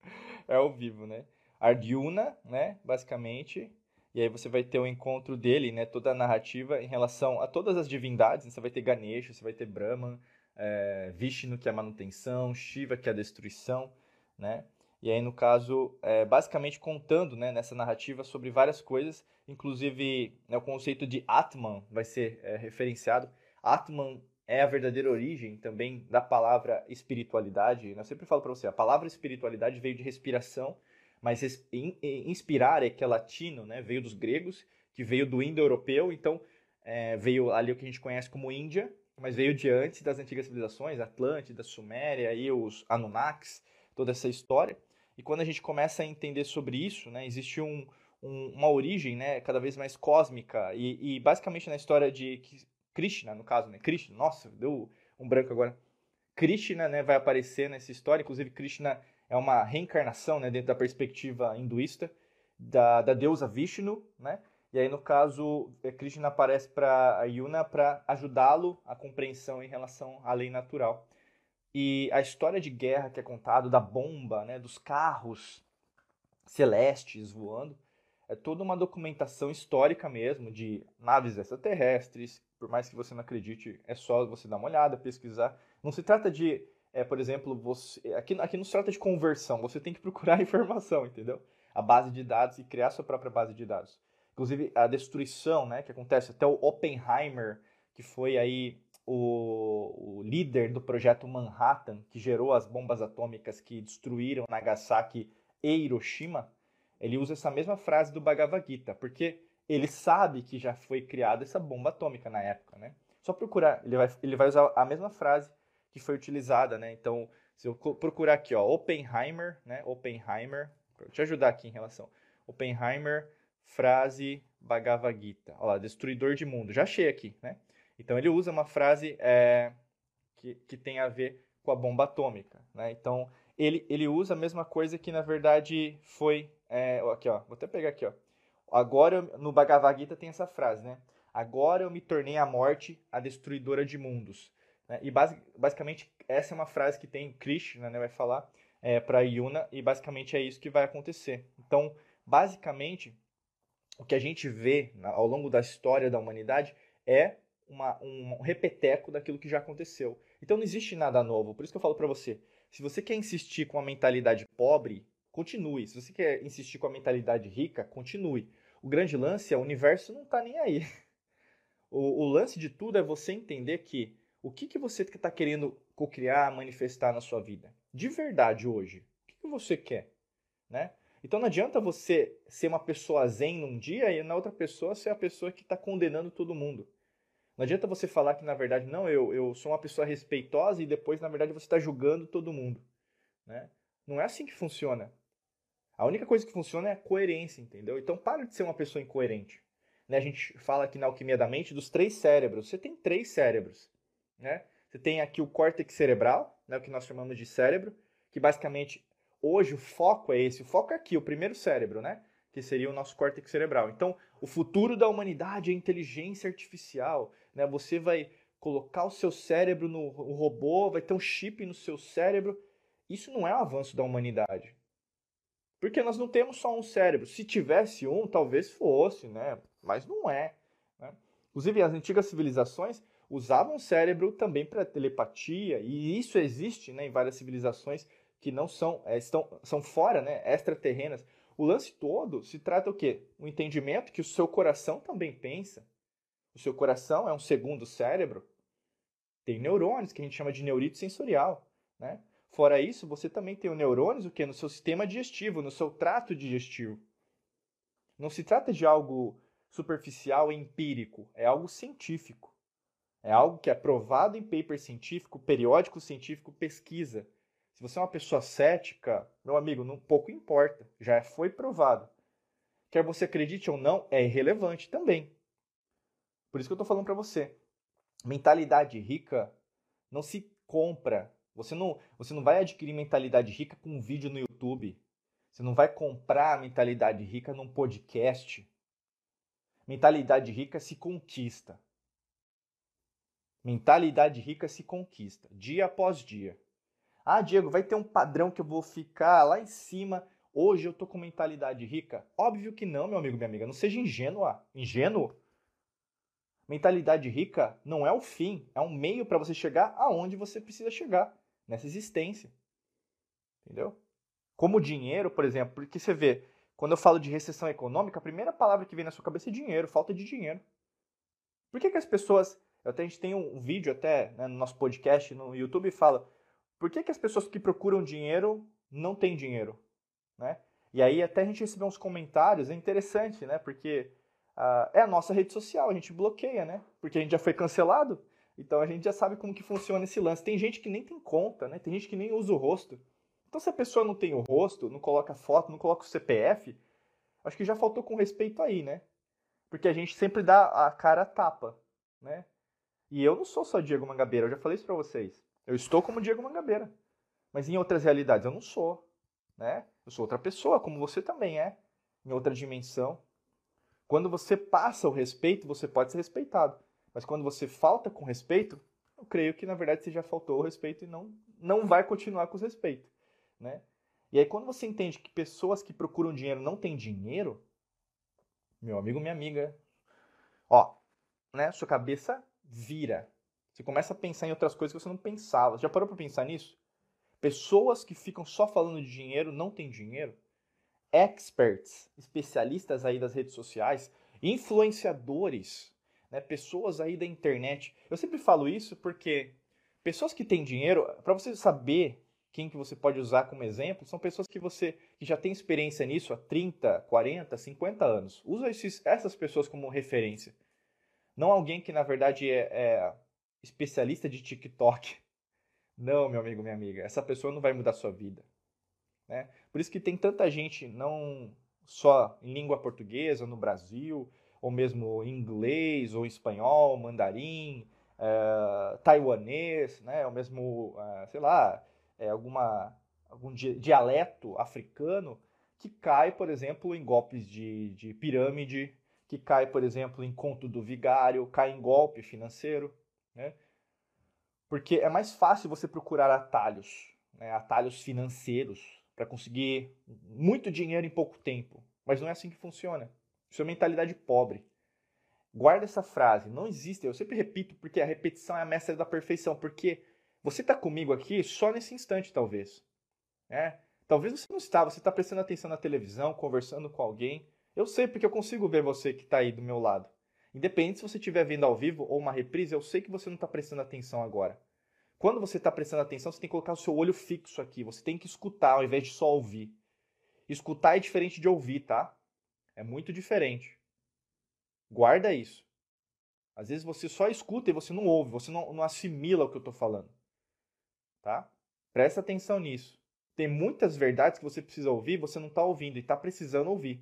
[laughs] é ao vivo, né? Arjuna, né, basicamente, e aí você vai ter o encontro dele, né, toda a narrativa em relação a todas as divindades, né? você vai ter Ganesha, você vai ter Brahman, é, Vishnu, que é a manutenção, Shiva, que é a destruição, né? E aí, no caso, é, basicamente contando né, nessa narrativa sobre várias coisas, inclusive né, o conceito de Atman vai ser é, referenciado. Atman é a verdadeira origem também da palavra espiritualidade. Eu sempre falo para você, a palavra espiritualidade veio de respiração, mas inspirar é que é latino, né? veio dos gregos, que veio do indo-europeu, então é, veio ali o que a gente conhece como Índia, mas veio de antes das antigas civilizações, Atlântida, Suméria e os Anunnakis, toda essa história. E quando a gente começa a entender sobre isso, né, existe um, um, uma origem né, cada vez mais cósmica e, e basicamente na história de Krishna, no caso, né? Krishna, nossa, deu um branco agora. Krishna, né, vai aparecer nessa história, inclusive Krishna é uma reencarnação, né, dentro da perspectiva hinduísta da, da deusa Vishnu, né? E aí no caso, é, Krishna aparece para Yuna para ajudá-lo a compreensão em relação à lei natural. E a história de guerra que é contado da bomba, né, dos carros celestes voando, é toda uma documentação histórica mesmo de naves extraterrestres, por mais que você não acredite, é só você dar uma olhada, pesquisar. Não se trata de, é, por exemplo, você. Aqui, aqui não se trata de conversão, você tem que [laughs] procurar informação, entendeu? A base de dados e criar sua própria base de dados. Inclusive, a destruição, né, que acontece até o Oppenheimer, que foi aí o, o líder do projeto Manhattan, que gerou as bombas atômicas que destruíram Nagasaki e Hiroshima, ele usa essa mesma frase do Bhagavad Gita, porque ele sabe que já foi criada essa bomba atômica na época, né? Só procurar, ele vai, ele vai usar a mesma frase que foi utilizada, né? Então, se eu procurar aqui, ó, Oppenheimer, né? Oppenheimer, te ajudar aqui em relação. Oppenheimer, frase Bhagavad Gita. Olha lá, destruidor de mundo. Já achei aqui, né? Então, ele usa uma frase é, que, que tem a ver com a bomba atômica, né? Então, ele, ele usa a mesma coisa que, na verdade, foi... É, aqui, ó, vou até pegar aqui, ó. Agora, no Bhagavad Gita tem essa frase, né? Agora eu me tornei a morte, a destruidora de mundos. Né? E basic, basicamente essa é uma frase que tem Krishna, né, vai falar é, para Yuna, e basicamente é isso que vai acontecer. Então, basicamente, o que a gente vê ao longo da história da humanidade é uma, um repeteco daquilo que já aconteceu. Então não existe nada novo. Por isso que eu falo para você, se você quer insistir com uma mentalidade pobre, continue. Se você quer insistir com a mentalidade rica, continue. O grande lance é o universo não está nem aí. [laughs] O, o, lance de tudo é você entender que o que, que você está querendo co-criar, manifestar na sua vida. De verdade hoje. O que, que você quer? Né? Então não adianta você ser uma pessoa zen num dia e na outra pessoa ser a pessoa que está condenando todo mundo. Não adianta você falar que, na verdade, não, eu, eu sou uma pessoa respeitosa e depois, na verdade, você está julgando todo mundo. Né? Não é assim que funciona. A única coisa que funciona é a coerência, entendeu? Então para de ser uma pessoa incoerente. Né? A gente fala aqui na alquimia da mente dos três cérebros. Você tem três cérebros. Né? Você tem aqui o córtex cerebral, né, o que nós chamamos de cérebro, que basicamente hoje o foco é esse. O foco é aqui, o primeiro cérebro, né? Que seria o nosso córtex cerebral. Então, o futuro da humanidade é inteligência artificial. Né? Você vai colocar o seu cérebro no robô, vai ter um chip no seu cérebro. Isso não é um avanço da humanidade. Porque nós não temos só um cérebro. Se tivesse um, talvez fosse, né? Mas não é. Né? Inclusive, as antigas civilizações usavam o cérebro também para telepatia, e isso existe né, em várias civilizações que não são, é, estão, são fora, né, extraterrenas. O lance todo se trata o quê? O entendimento que o seu coração também pensa. O seu coração é um segundo cérebro. Tem neurônios que a gente chama de neurito sensorial, né? Fora isso, você também tem o neurônios o que no seu sistema digestivo, no seu trato digestivo. Não se trata de algo superficial e empírico, é algo científico. É algo que é provado em paper científico, periódico científico, pesquisa. Se você é uma pessoa cética, meu amigo, não pouco importa, já foi provado. Quer você acredite ou não, é irrelevante também. Por isso que eu estou falando para você. Mentalidade rica não se compra. Você não, você não vai adquirir mentalidade rica com um vídeo no YouTube. Você não vai comprar mentalidade rica num podcast. Mentalidade rica se conquista. Mentalidade rica se conquista, dia após dia. Ah, Diego, vai ter um padrão que eu vou ficar lá em cima. Hoje eu tô com mentalidade rica? Óbvio que não, meu amigo, minha amiga. Não seja ingênua. Ingênuo? Mentalidade rica não é o fim, é um meio para você chegar aonde você precisa chegar, nessa existência. Entendeu? Como dinheiro, por exemplo, porque você vê, quando eu falo de recessão econômica, a primeira palavra que vem na sua cabeça é dinheiro, falta de dinheiro. Por que, que as pessoas. Até, a gente tem um vídeo até né, no nosso podcast no YouTube fala por que, que as pessoas que procuram dinheiro não têm dinheiro? Né? E aí até a gente recebeu uns comentários, é interessante, né? Porque é a nossa rede social, a gente bloqueia, né? Porque a gente já foi cancelado, então a gente já sabe como que funciona esse lance. Tem gente que nem tem conta, né? Tem gente que nem usa o rosto. Então se a pessoa não tem o rosto, não coloca foto, não coloca o CPF, acho que já faltou com respeito aí, né? Porque a gente sempre dá a cara tapa, né? E eu não sou só Diego Mangabeira, eu já falei isso pra vocês. Eu estou como Diego Mangabeira. Mas em outras realidades eu não sou. Né? Eu sou outra pessoa, como você também é. Em outra dimensão. Quando você passa o respeito, você pode ser respeitado. Mas quando você falta com respeito, eu creio que na verdade você já faltou o respeito e não, não vai continuar com o respeito. Né? E aí quando você entende que pessoas que procuram dinheiro não têm dinheiro, meu amigo, minha amiga, ó, né, sua cabeça vira. Você começa a pensar em outras coisas que você não pensava. Já parou para pensar nisso? Pessoas que ficam só falando de dinheiro não têm dinheiro. Experts, especialistas aí das redes sociais, influenciadores, né? pessoas aí da internet. Eu sempre falo isso porque pessoas que têm dinheiro, para você saber quem que você pode usar como exemplo, são pessoas que você que já tem experiência nisso há 30, 40, 50 anos. Usa esses, essas pessoas como referência. Não alguém que, na verdade, é, é especialista de TikTok. Não, meu amigo, minha amiga, essa pessoa não vai mudar sua vida. Né? Por isso que tem tanta gente, não só em língua portuguesa no Brasil, ou mesmo em inglês, ou espanhol, mandarim, é, taiwanês, né? ou mesmo, é, sei lá, é, alguma, algum dialeto africano que cai, por exemplo, em golpes de, de pirâmide, que cai, por exemplo, em conto do vigário, cai em golpe financeiro. Né? Porque é mais fácil você procurar atalhos, né? atalhos financeiros, para conseguir muito dinheiro em pouco tempo. Mas não é assim que funciona. Isso é mentalidade pobre. Guarda essa frase. Não existe. Eu sempre repito porque a repetição é a mestra da perfeição. Porque você está comigo aqui só nesse instante, talvez. É? Talvez você não está. Você está prestando atenção na televisão, conversando com alguém. Eu sei porque eu consigo ver você que está aí do meu lado. Independente se você estiver vendo ao vivo ou uma reprise, eu sei que você não está prestando atenção agora. Quando você está prestando atenção, você tem que colocar o seu olho fixo aqui. Você tem que escutar ao invés de só ouvir. Escutar é diferente de ouvir, tá? É muito diferente. Guarda isso. Às vezes você só escuta e você não ouve, você não, não assimila o que eu estou falando. Tá? Presta atenção nisso. Tem muitas verdades que você precisa ouvir, você não está ouvindo e está precisando ouvir.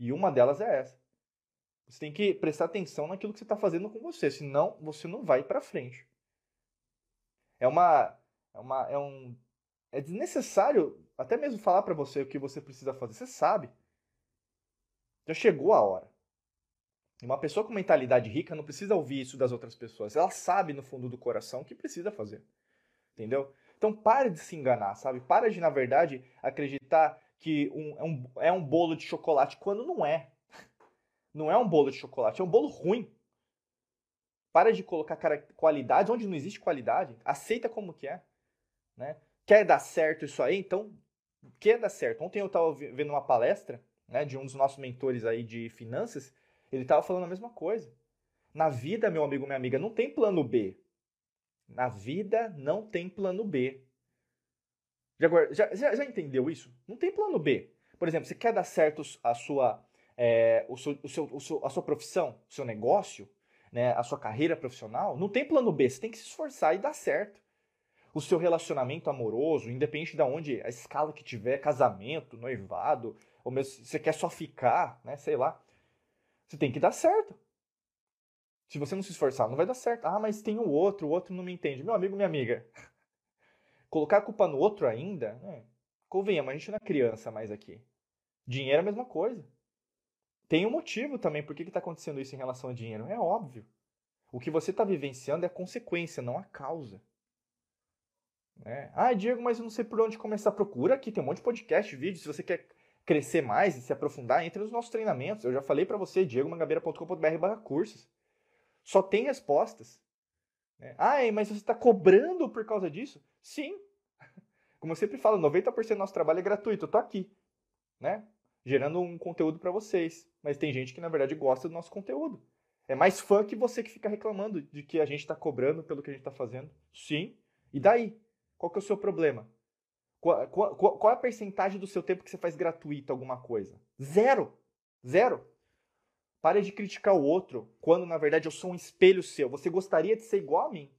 E uma delas é essa. Você tem que prestar atenção naquilo que você está fazendo com você, senão você não vai para frente. É uma, é uma, é um, é desnecessário até mesmo falar para você o que você precisa fazer. Você sabe. Já chegou a hora. Uma pessoa com mentalidade rica não precisa ouvir isso das outras pessoas. Ela sabe no fundo do coração o que precisa fazer. Entendeu? Então pare de se enganar, sabe? Para de, na verdade, acreditar que um, é, um, é um bolo de chocolate quando não é. Não é um bolo de chocolate, é um bolo ruim. Para de colocar qualidade onde não existe qualidade. Aceita como que é. Né? Quer dar certo isso aí? Então, quer dar certo. Ontem eu estava vendo uma palestra né, de um dos nossos mentores aí de finanças. Ele estava falando a mesma coisa. Na vida, meu amigo, minha amiga, não tem plano B. Na vida não tem plano B. Já, já, já entendeu isso? Não tem plano B. Por exemplo, você quer dar certo a sua é, o seu, o seu, o seu, a sua profissão, o seu negócio, né, a sua carreira profissional, não tem plano B, você tem que se esforçar e dar certo. o seu relacionamento amoroso, independente de onde, a escala que tiver, casamento, noivado, ou mesmo se você quer só ficar, né, sei lá, você tem que dar certo. Se você não se esforçar, não vai dar certo. Ah, mas tem o outro, o outro não me entende. Meu amigo, minha amiga, [laughs] colocar a culpa no outro ainda, né? convenhamos, a gente não é criança mais aqui. Dinheiro é a mesma coisa. Tem um motivo também por que está acontecendo isso em relação a dinheiro. É óbvio. O que você está vivenciando é a consequência, não a causa. Né? Ah, Diego, mas eu não sei por onde começar. Procura aqui, tem um monte de podcast, vídeo. Se você quer crescer mais e se aprofundar, entre nos nossos treinamentos. Eu já falei para você, diegomangabeira.com.br cursos. Só tem respostas. Né? Ah, mas você está cobrando por causa disso? Sim. [laughs] Como eu sempre falo, 90% do nosso trabalho é gratuito. Eu tô aqui, né? Gerando um conteúdo para vocês. Mas tem gente que, na verdade, gosta do nosso conteúdo. É mais fã que você que fica reclamando de que a gente está cobrando pelo que a gente está fazendo. Sim. E daí? Qual que é o seu problema? Qual, qual, qual, é a percentagem do seu tempo que você faz gratuito alguma coisa? Zero. Zero. Pare de criticar o outro quando, na verdade, eu sou um espelho seu. Você gostaria de ser igual a mim.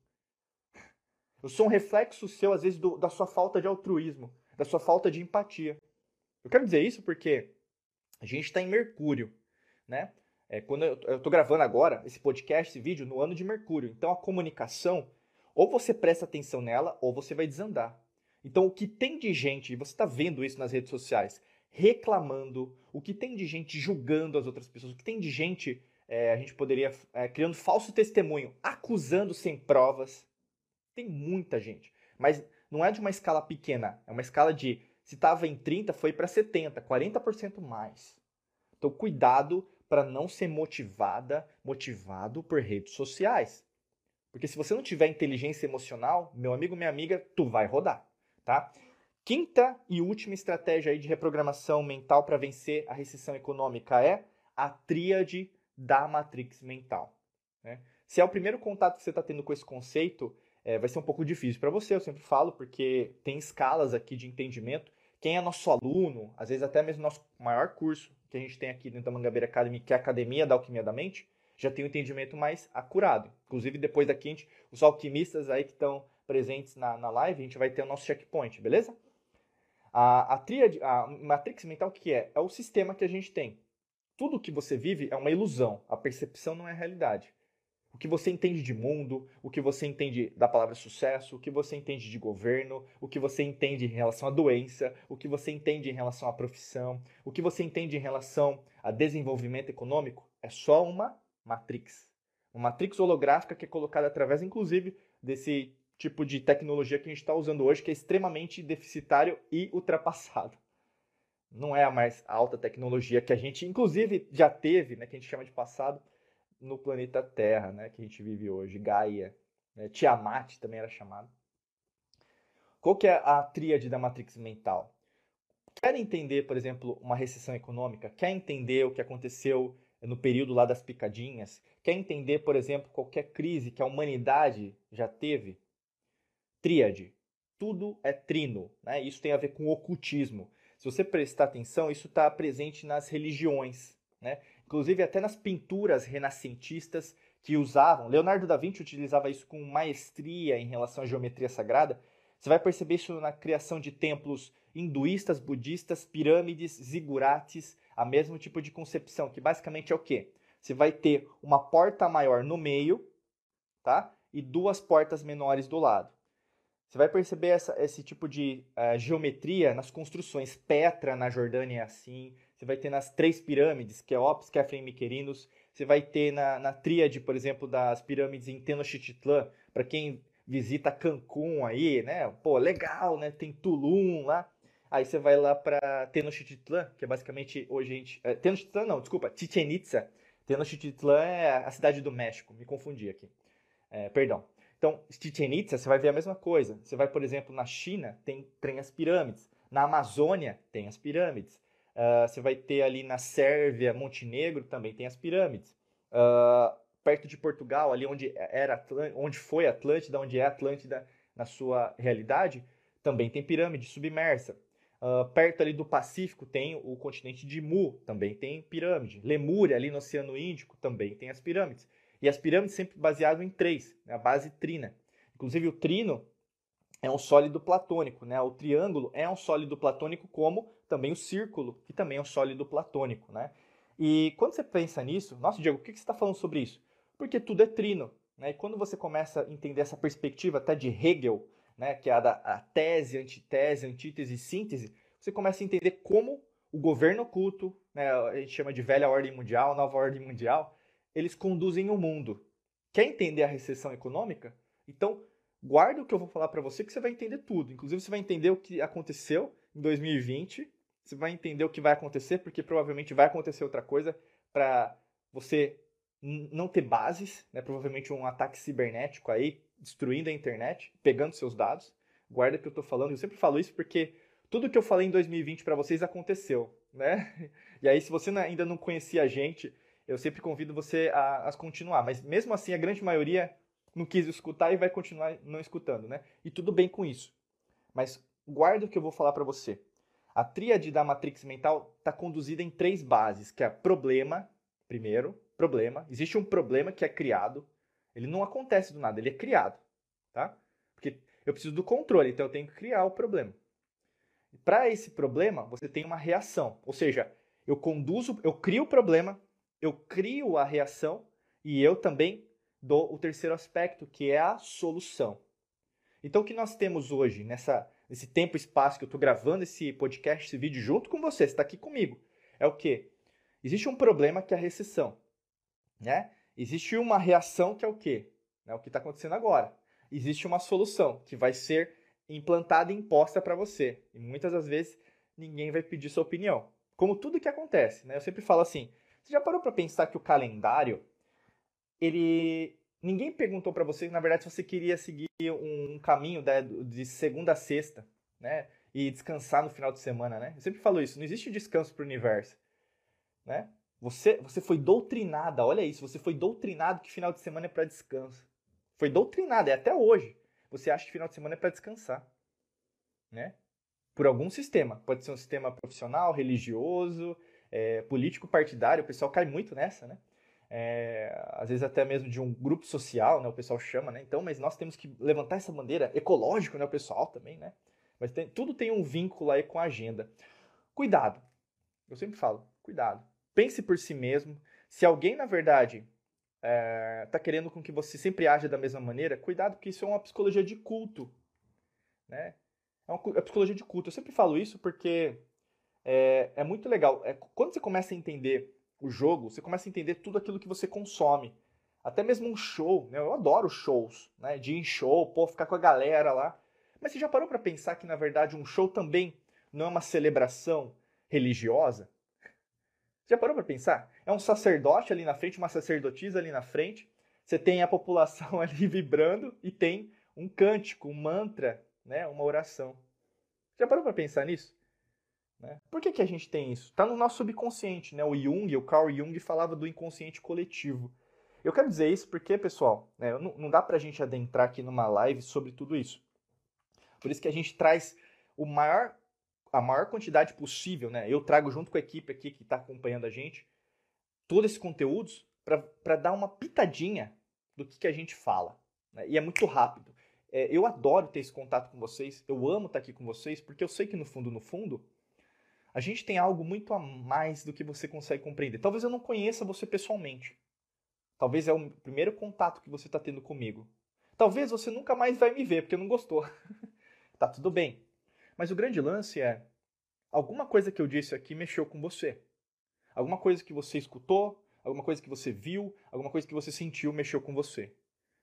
Eu sou um reflexo seu, às vezes, do, da sua falta de altruísmo, da sua falta de empatia. Eu quero dizer isso porque a gente está em Mercúrio, né? É, quando eu estou gravando agora esse podcast, esse vídeo, no ano de Mercúrio. Então a comunicação, ou você presta atenção nela, ou você vai desandar. Então o que tem de gente, e você está vendo isso nas redes sociais, reclamando, o que tem de gente julgando as outras pessoas, o que tem de gente, é, a gente poderia, é, criando falso testemunho, acusando sem provas. Tem muita gente. Mas não é de uma escala pequena, é uma escala de, se estava em 30, foi para 70, 40% mais. Então cuidado para não ser motivada, motivado por redes sociais. Porque se você não tiver inteligência emocional, meu amigo, minha amiga, tu vai rodar, tá? Quinta e última estratégia aí de reprogramação mental para vencer a recessão econômica é a tríade da matrix mental. Né? Se é o primeiro contato que você está tendo com esse conceito, é, vai ser um pouco difícil para você, eu sempre falo, porque tem escalas aqui de entendimento. Quem é nosso aluno, às vezes até mesmo nosso maior curso, que a gente tem aqui dentro da Mangabeira Academy, que é a Academia da Alquimia da Mente, já tem um entendimento mais acurado. Inclusive, depois daqui, gente, os alquimistas aí que estão presentes na, na live, a gente vai ter o nosso checkpoint, beleza? A, a tríade, a matrix mental, o que é? É o sistema que a gente tem. Tudo que você vive é uma ilusão. A percepção não é a realidade o que você entende de mundo, o que você entende da palavra sucesso, o que você entende de governo, o que você entende em relação à doença, o que você entende em relação à profissão, o que você entende em relação a desenvolvimento econômico, é só uma matrix. Uma matrix holográfica que é colocada através, inclusive, desse tipo de tecnologia que a gente está usando hoje, que é extremamente deficitário e ultrapassado. Não é a mais alta tecnologia que a gente, inclusive, já teve, né, que a gente chama de passado, no planeta Terra, né, que a gente vive hoje, Gaia, né, Tiamat também era chamado. Qual que é a tríade da matrix mental? Quer entender, por exemplo, uma recessão econômica? Quer entender o que aconteceu no período lá das picadinhas? Quer entender, por exemplo, qualquer crise que a humanidade já teve? Tríade. Tudo é trino. Né? Isso tem a ver com ocultismo. Se você prestar atenção, isso está presente nas religiões. Né? Inclusive até nas pinturas renascentistas que usavam. Leonardo da Vinci utilizava isso com maestria em relação à geometria sagrada. Você vai perceber isso na criação de templos hinduístas, budistas, pirâmides, zigurates, a mesmo tipo de concepção, que basicamente é o quê? Você vai ter uma porta maior no meio, tá? E duas portas menores do lado. Você vai perceber essa, esse tipo de uh, geometria nas construções. Petra, na Jordânia, é assim. Você vai ter nas três pirâmides, que é Ops, Kefren e Miquerinos. Você vai ter na, na tríade, por exemplo, das pirâmides em Tenochtitlan, para quem visita Cancún aí, né? Pô, legal, né? Tem Tulum lá. Aí você vai lá para Tenochtitlan, que é basicamente hoje a gente... É, Tenochtitlan não, desculpa, Chichen Itza. Tenochtitlan é a cidade do México, me confundi aqui. É, perdão. Então, Chichen Itza, você vai ver a mesma coisa. Você vai, por exemplo, na China, tem, tem as pirâmides. Na Amazônia, tem as pirâmides. Uh, você vai ter ali na Sérvia, Montenegro, também tem as pirâmides. Uh, perto de Portugal, ali onde, era, onde foi Atlântida, onde é Atlântida na sua realidade, também tem pirâmide submersa. Uh, perto ali do Pacífico tem o continente de Mu, também tem pirâmide. Lemúria, ali no Oceano Índico, também tem as pirâmides. E as pirâmides sempre baseadas em três, né? a base trina. Inclusive o trino é um sólido platônico, né? O triângulo é um sólido platônico, como também o círculo, que também é um sólido platônico, né? E quando você pensa nisso, nossa, Diego, por que você está falando sobre isso? Porque tudo é trino, né? E quando você começa a entender essa perspectiva até de Hegel, né, que é a da a tese, antitese, antítese, síntese, você começa a entender como o governo oculto, né, a gente chama de velha ordem mundial, nova ordem mundial, eles conduzem o mundo. Quer entender a recessão econômica? Então, guarda o que eu vou falar para você que você vai entender tudo. Inclusive, você vai entender o que aconteceu em 2020, você vai entender o que vai acontecer, porque provavelmente vai acontecer outra coisa para você não ter bases, né? provavelmente um ataque cibernético aí, destruindo a internet, pegando seus dados. Guarda o que eu estou falando, eu sempre falo isso porque tudo que eu falei em 2020 para vocês aconteceu, né? [laughs] E aí, se você ainda não conhecia a gente, eu sempre convido você a, a continuar. Mas mesmo assim, a grande maioria não quis escutar e vai continuar não escutando, né? E tudo bem com isso. Mas guarda o que eu vou falar para você. A tríade da matrix mental está conduzida em três bases, que é problema, primeiro, problema. Existe um problema que é criado. Ele não acontece do nada, ele é criado, tá? Porque eu preciso do controle, então eu tenho que criar o problema. Para esse problema, você tem uma reação, ou seja, eu conduzo, eu crio o problema, eu crio a reação e eu também dou o terceiro aspecto, que é a solução. Então, o que nós temos hoje, nessa, nesse tempo e espaço que eu estou gravando esse podcast, esse vídeo junto com você, está aqui comigo, é o que? Existe um problema que é a recessão. Né? Existe uma reação que é o quê? É o que está acontecendo agora. Existe uma solução que vai ser implantada e imposta para você. E muitas das vezes ninguém vai pedir sua opinião. Como tudo que acontece, né? Eu sempre falo assim: você já parou para pensar que o calendário, ele. Ninguém perguntou para você, na verdade, se você queria seguir um caminho né, de segunda a sexta, né? E descansar no final de semana, né? Eu sempre falo isso: não existe descanso para o universo, né? Você, você foi doutrinada, olha isso, você foi doutrinado que final de semana é para descanso. Foi doutrinado, é até hoje. Você acha que final de semana é para descansar, né? Por algum sistema. Pode ser um sistema profissional, religioso, é, político, partidário. O pessoal cai muito nessa, né? É, às vezes até mesmo de um grupo social, né? O pessoal chama, né? Então, mas nós temos que levantar essa bandeira ecológico, né? O pessoal também, né? Mas tem, tudo tem um vínculo aí com a agenda. Cuidado. Eu sempre falo, cuidado pense por si mesmo. Se alguém, na verdade, está é, querendo com que você sempre haja da mesma maneira, cuidado, porque isso é uma psicologia de culto. Né? É uma é psicologia de culto. Eu sempre falo isso porque é, é muito legal. É, quando você começa a entender o jogo, você começa a entender tudo aquilo que você consome. Até mesmo um show, né? Eu adoro shows, né? De ir em show, pô, ficar com a galera lá. Mas você já parou para pensar que, na verdade, um show também não é uma celebração religiosa? Já parou para pensar? É um sacerdote ali na frente, uma sacerdotisa ali na frente. Você tem a população [laughs] ali vibrando e tem um cântico, um mantra, né? uma oração. Já parou para pensar nisso? Né? Por que, que a gente tem isso? Está no nosso subconsciente. Né? O Jung, o Carl Jung, falava do inconsciente coletivo. Eu quero dizer isso porque, pessoal, né, não, não dá para a gente adentrar aqui numa live sobre tudo isso. Por isso que a gente traz o maior a maior quantidade possível, né? Eu trago junto com a equipe aqui que está acompanhando a gente todos esses conteúdos para dar uma pitadinha do que, que a gente fala. Né? E é muito rápido. É, eu adoro ter esse contato com vocês, eu amo estar tá aqui com vocês, porque eu sei que no fundo, no fundo, a gente tem algo muito a mais do que você consegue compreender. Talvez eu não conheça você pessoalmente. Talvez é o primeiro contato que você está tendo comigo. Talvez você nunca mais vai me ver porque não gostou. [laughs] tá tudo bem. Mas o grande lance é: alguma coisa que eu disse aqui mexeu com você. Alguma coisa que você escutou, alguma coisa que você viu, alguma coisa que você sentiu mexeu com você.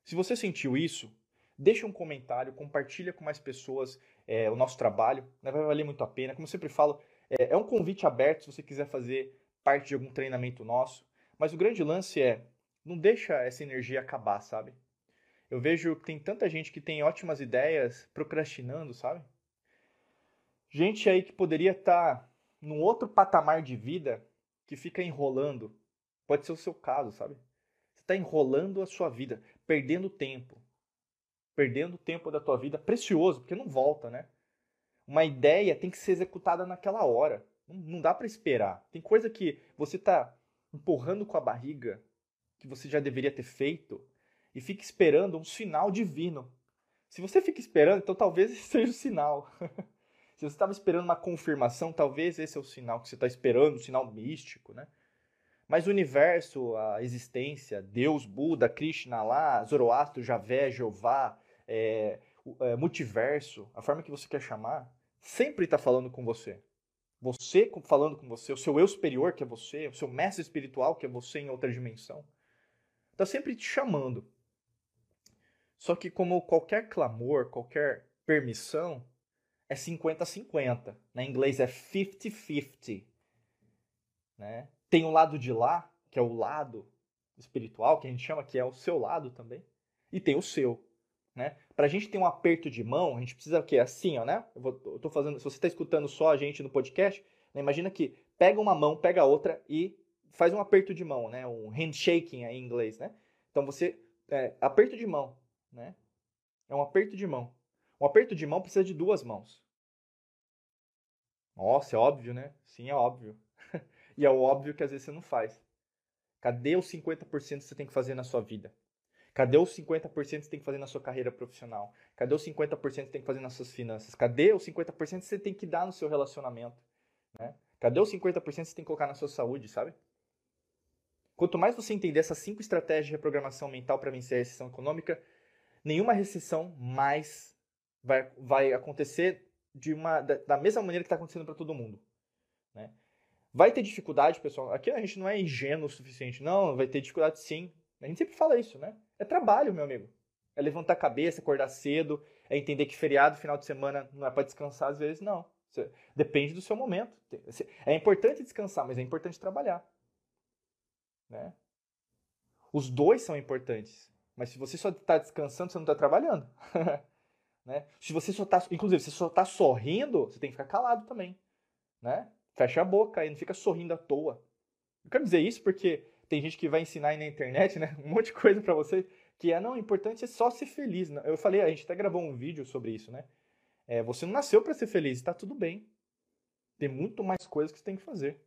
Se você sentiu isso, deixa um comentário, compartilha com mais pessoas é, o nosso trabalho, né? vai valer muito a pena. Como eu sempre falo, é, é um convite aberto se você quiser fazer parte de algum treinamento nosso. Mas o grande lance é, não deixa essa energia acabar, sabe? Eu vejo que tem tanta gente que tem ótimas ideias procrastinando, sabe? Gente aí que poderia estar tá num outro patamar de vida que fica enrolando. Pode ser o seu caso, sabe? Você está enrolando a sua vida, perdendo tempo. Perdendo tempo da tua vida precioso, porque não volta, né? Uma ideia tem que ser executada naquela hora. Não dá para esperar. Tem coisa que você está empurrando com a barriga, que você já deveria ter feito, e fica esperando um sinal divino. Se você fica esperando, então talvez esse [laughs] seja o sinal. [laughs] Se você estava esperando uma confirmação, talvez esse é o sinal que você está esperando, o sinal místico, né? Mas o universo, a existência, Deus, Buda, Krishna lá, Zoroastro, Javé, Jeová, é, é, multiverso, a forma que você quer chamar, sempre está falando com você. Você falando com você, o seu eu superior que é você, o seu mestre espiritual que é você em outra dimensão, está sempre te chamando. Só que como qualquer clamor, qualquer permissão, é 50-50. Na inglês é 50-50. Né? Tem o lado de lá, que é o lado espiritual, que a gente chama que é o seu lado também, e tem o seu. Né? Para a gente ter um aperto de mão, a gente precisa o quê? Assim, ó, né? Eu, vou, eu tô fazendo, se você está escutando só a gente no podcast, né? imagina que pega uma mão, pega a outra e faz um aperto de mão, né? Um handshaking em inglês, né? Então você é, aperto de mão, né? É um aperto de mão. Um aperto de mão precisa de duas mãos. Nossa, é óbvio, né? Sim, é óbvio. [laughs] e é óbvio que às vezes você não faz. Cadê os 50% que você tem que fazer na sua vida? Cadê os 50% que você tem que fazer na sua carreira profissional? Cadê os 50% que você tem que fazer nas suas finanças? Cadê os 50% que você tem que dar no seu relacionamento? Né? Cadê os 50% que você tem que colocar na sua saúde, sabe? Quanto mais você entender essas cinco estratégias de reprogramação mental para vencer a recessão econômica, nenhuma recessão mais vai, vai acontecer de uma, da, da mesma maneira que está acontecendo para todo mundo. Né? Vai ter dificuldade, pessoal. Aqui a gente não é ingênuo o suficiente. Não, vai ter dificuldade sim. A gente sempre fala isso, né? É trabalho, meu amigo. É levantar a cabeça, acordar cedo, é entender que feriado, final de semana, não é para descansar às vezes, não. Depende do seu momento. É importante descansar, mas é importante trabalhar. Né? Os dois são importantes. Mas se você só está descansando, você não está trabalhando. [laughs] né? Se você só está, inclusive, se você só está sorrindo, você tem que ficar calado também. Né? Fecha a boca e não fica sorrindo à toa. Eu quero dizer isso porque tem gente que vai ensinar aí na internet, né? Um monte de coisa para você que é não, o importante é só ser feliz. Eu falei, a gente até gravou um vídeo sobre isso, né? É, você não nasceu para ser feliz, está tudo bem. Tem muito mais coisas que você tem que fazer.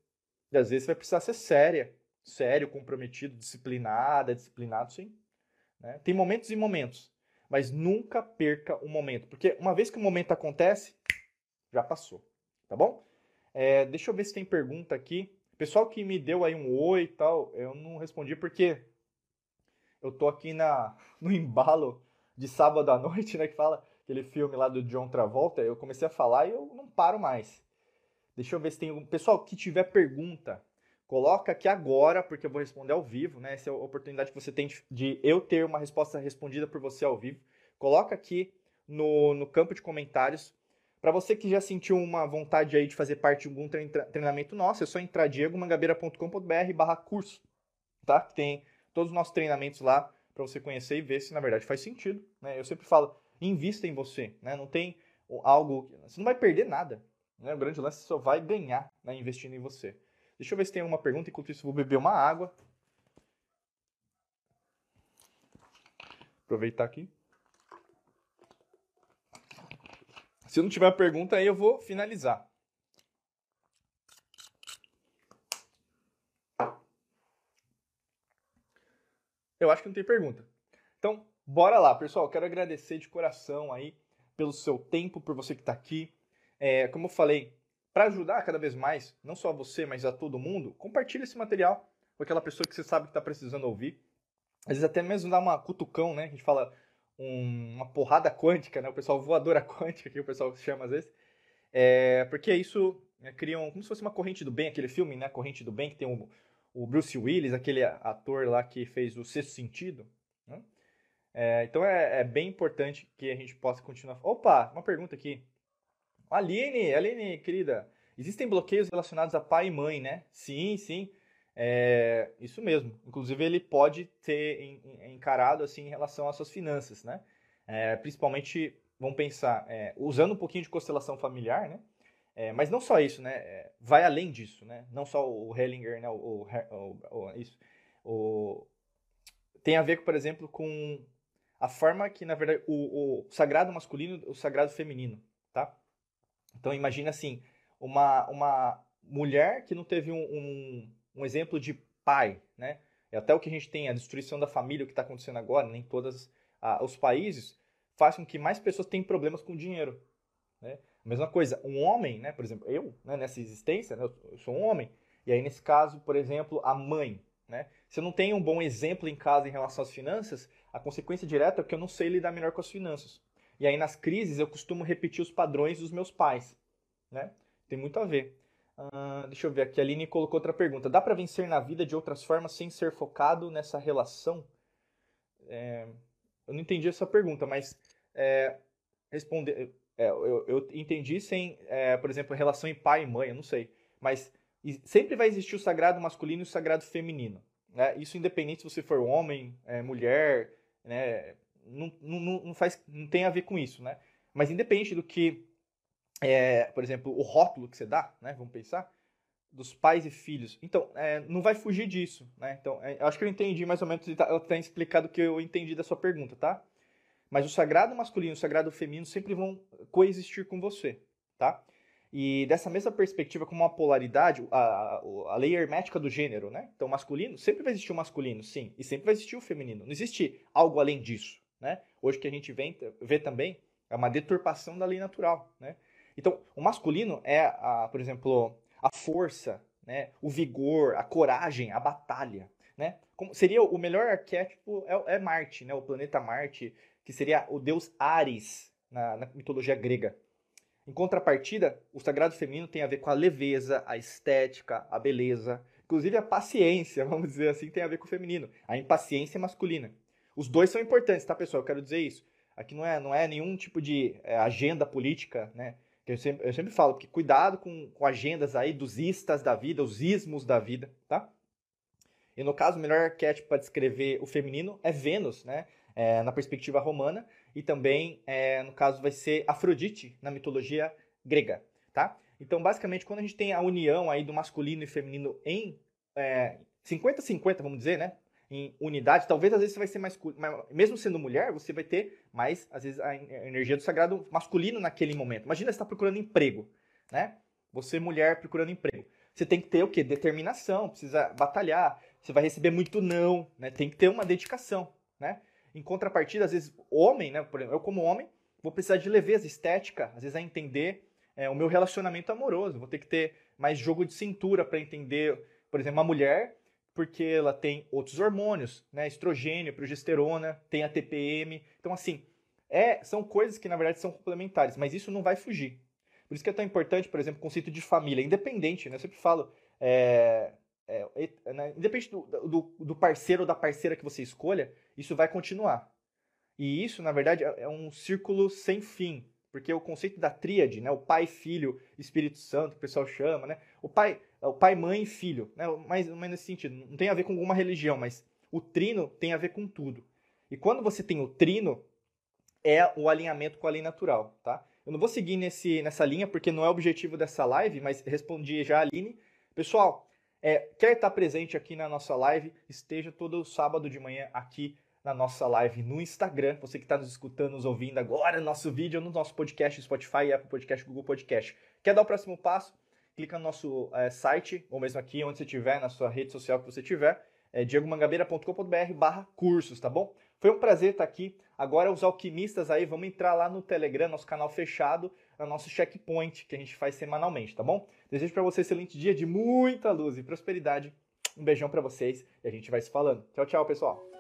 E às vezes você vai precisar ser séria, sério, comprometido, disciplinada, disciplinado, sim. Né? Tem momentos e momentos, mas nunca perca o momento, porque uma vez que o momento acontece, já passou, tá bom? É, deixa eu ver se tem pergunta aqui. Pessoal que me deu aí um oi e tal, eu não respondi porque eu tô aqui na, [laughs] no embalo de sábado à noite, né? Que fala aquele filme lá do John Travolta. Eu comecei a falar e eu não paro mais. Deixa eu ver se tem um. Pessoal, que tiver pergunta, coloca aqui agora, porque eu vou responder ao vivo, né? Essa é a oportunidade que você tem de eu ter uma resposta respondida por você ao vivo. Coloca aqui no, no campo de comentários para você que já sentiu uma vontade aí de fazer parte de algum treinamento nosso, é só entrar diegomangabeira.com.br barra curso, tá? Tem todos os nossos treinamentos lá para você conhecer e ver se na verdade faz sentido, né? Eu sempre falo, invista em você, né? Não tem algo, você não vai perder nada, né? O grande lance só vai ganhar, né, investindo em você. Deixa eu ver se tem alguma pergunta, enquanto isso vou beber uma água. Aproveitar aqui. Se não tiver pergunta, aí eu vou finalizar. Eu acho que não tem pergunta. Então, bora lá, pessoal. Quero agradecer de coração aí pelo seu tempo, por você que está aqui. É, como eu falei, para ajudar cada vez mais, não só você, mas a todo mundo, compartilhe esse material com aquela pessoa que você sabe que está precisando ouvir. Às vezes até mesmo dar uma cutucão, né? A gente fala, um, uma porrada quântica, né? O pessoal voadora [laughs] quântica, que o pessoal chama às vezes. É, porque isso é, cria um, como se fosse uma corrente do bem, aquele filme, né? Corrente do bem, que tem o, o Bruce Willis, aquele ator lá que fez o Sexto Sentido. Né? É, então é, é, bem importante que a gente possa continuar. Opa, uma pergunta aqui. Aline, Aline, querida, existem bloqueios relacionados a pai e mãe, né? Sim, sim. É, isso mesmo. Inclusive, ele pode ter encarado assim em relação às suas finanças, né? É, principalmente, vamos pensar, é, usando um pouquinho de constelação familiar, né? É, mas não só isso, né? É, vai além disso, né? Não só o Hellinger, né? O, o, o, isso. O, tem a ver, por exemplo, com a forma que, na verdade, o, o sagrado masculino o sagrado feminino, tá? Então, imagina assim, uma, uma mulher que não teve um, um um exemplo de pai, né? É até o que a gente tem, a destruição da família, o que está acontecendo agora, nem todos ah, os países faz com que mais pessoas tenham problemas com dinheiro. Né? A mesma coisa, um homem, né, por exemplo, eu, né, nessa existência, né, eu sou um homem, e aí nesse caso, por exemplo, a mãe, né? Se eu não tenho um bom exemplo em casa em relação às finanças, a consequência direta é que eu não sei lidar melhor com as finanças. E aí nas crises eu costumo repetir os padrões dos meus pais, né? Tem muito a ver. Uh, deixa eu ver aqui, a Aline colocou outra pergunta. Dá para vencer na vida de outras formas sem ser focado nessa relação? É, eu não entendi essa pergunta, mas é, responder, é, eu, eu, entendi sem, é, por exemplo, relação em pai e mãe, eu não sei. Mas sempre vai existir o sagrado masculino e o sagrado feminino. Né? Isso independente se você for homem, é, mulher, né? não, não, não, faz, não tem a ver com isso. Né? Mas independente do que, é, por exemplo, o rótulo que você dá, né? vamos pensar, dos pais e filhos. Então, é, não vai fugir disso, né? Então, é, acho que eu entendi mais ou menos, ela tem explicado o que eu entendi da sua pergunta, tá? Mas o sagrado masculino e o sagrado feminino sempre vão coexistir com você, tá? E dessa mesma perspectiva, como uma polaridade, a, a, a lei hermética do gênero, né? Então, masculino, sempre vai existir o masculino, sim, e sempre vai existir o feminino. Não existe algo além disso, né? Hoje que a gente vê, vê também é uma deturpação da lei natural, né? Então, o masculino é, a, por exemplo, a força, né? o vigor, a coragem, a batalha. Né? Como seria o melhor arquétipo é, é, Marte, né? o planeta Marte, que seria o deus Ares na, na mitologia grega. Em contrapartida, o sagrado feminino tem a ver com a leveza, a estética, a beleza, inclusive a paciência, [laughs] vamos dizer assim, tem a ver com o feminino. A impaciência masculina. Os dois são importantes, tá, pessoal? Eu quero dizer isso. Aqui não é, não é nenhum tipo de é, agenda política, né? Eu sempre, eu sempre falo que cuidado com, com agendas aí dos istas da vida, os ismos da vida, tá? E no caso, o melhor arquétipo para descrever o feminino é Vênus, né? É, na perspectiva romana, e também, é, no caso, vai ser Afrodite na mitologia grega, tá? Então, basicamente, quando a gente tem a união aí do masculino e feminino em 50-50, é, vamos dizer, né? Em unidade, talvez às vezes você vai ser mais. Mesmo sendo mulher, você vai ter mais, às vezes, a energia do sagrado masculino naquele momento. Imagina você está procurando emprego, né? Você, mulher, procurando emprego. Você tem que ter o quê? Determinação, precisa batalhar, você vai receber muito não, né? Tem que ter uma dedicação, né? Em contrapartida, às vezes, homem, né? Por exemplo, eu como homem, vou precisar de leveza estética, às vezes a entender é, o meu relacionamento amoroso, vou ter que ter mais jogo de cintura para entender, por exemplo, uma mulher porque ela tem outros hormônios, né? Estrogênio, progesterona, tem a TPM. Então, assim, é, são coisas que na verdade são complementares, mas isso não vai fugir. Por isso que é tão importante, por exemplo, o conceito de família, independente, né? Eu sempre falo, é, é, né? independente do, do, do, parceiro ou da parceira que você escolha, isso vai continuar. E isso, na verdade, é, é um círculo sem fim. Porque o conceito da tríade, né, o pai, filho, Espírito Santo, que o pessoal chama, né, o pai, o pai, mãe e filho, né, mais ou menos nesse sentido, não tem a ver com alguma religião, mas o trino tem a ver com tudo. E quando você tem o trino, é o alinhamento com a lei natural, tá? Eu não vou seguir nesse, nessa linha porque não é o objetivo dessa live, mas respondi já a Aline. Pessoal, é, quer estar presente aqui na nossa live, esteja todo sábado de manhã aqui na nossa live no Instagram. Você que está nos escutando, nos ouvindo agora, no nosso vídeo, no nosso podcast, Spotify, Apple Podcast, Google Podcast. Quer dar o próximo passo? Clica no nosso é, site, ou mesmo aqui onde você estiver, na sua rede social que você tiver, é diegomangabeira.com.br barra cursos, tá bom? Foi um prazer estar aqui. Agora os alquimistas aí, vamos entrar lá no Telegram, nosso canal fechado, no nosso checkpoint que a gente faz semanalmente, tá bom? Desejo para você um excelente dia de muita luz e prosperidade. Um beijão para vocês e a gente vai se falando. Tchau, tchau, pessoal.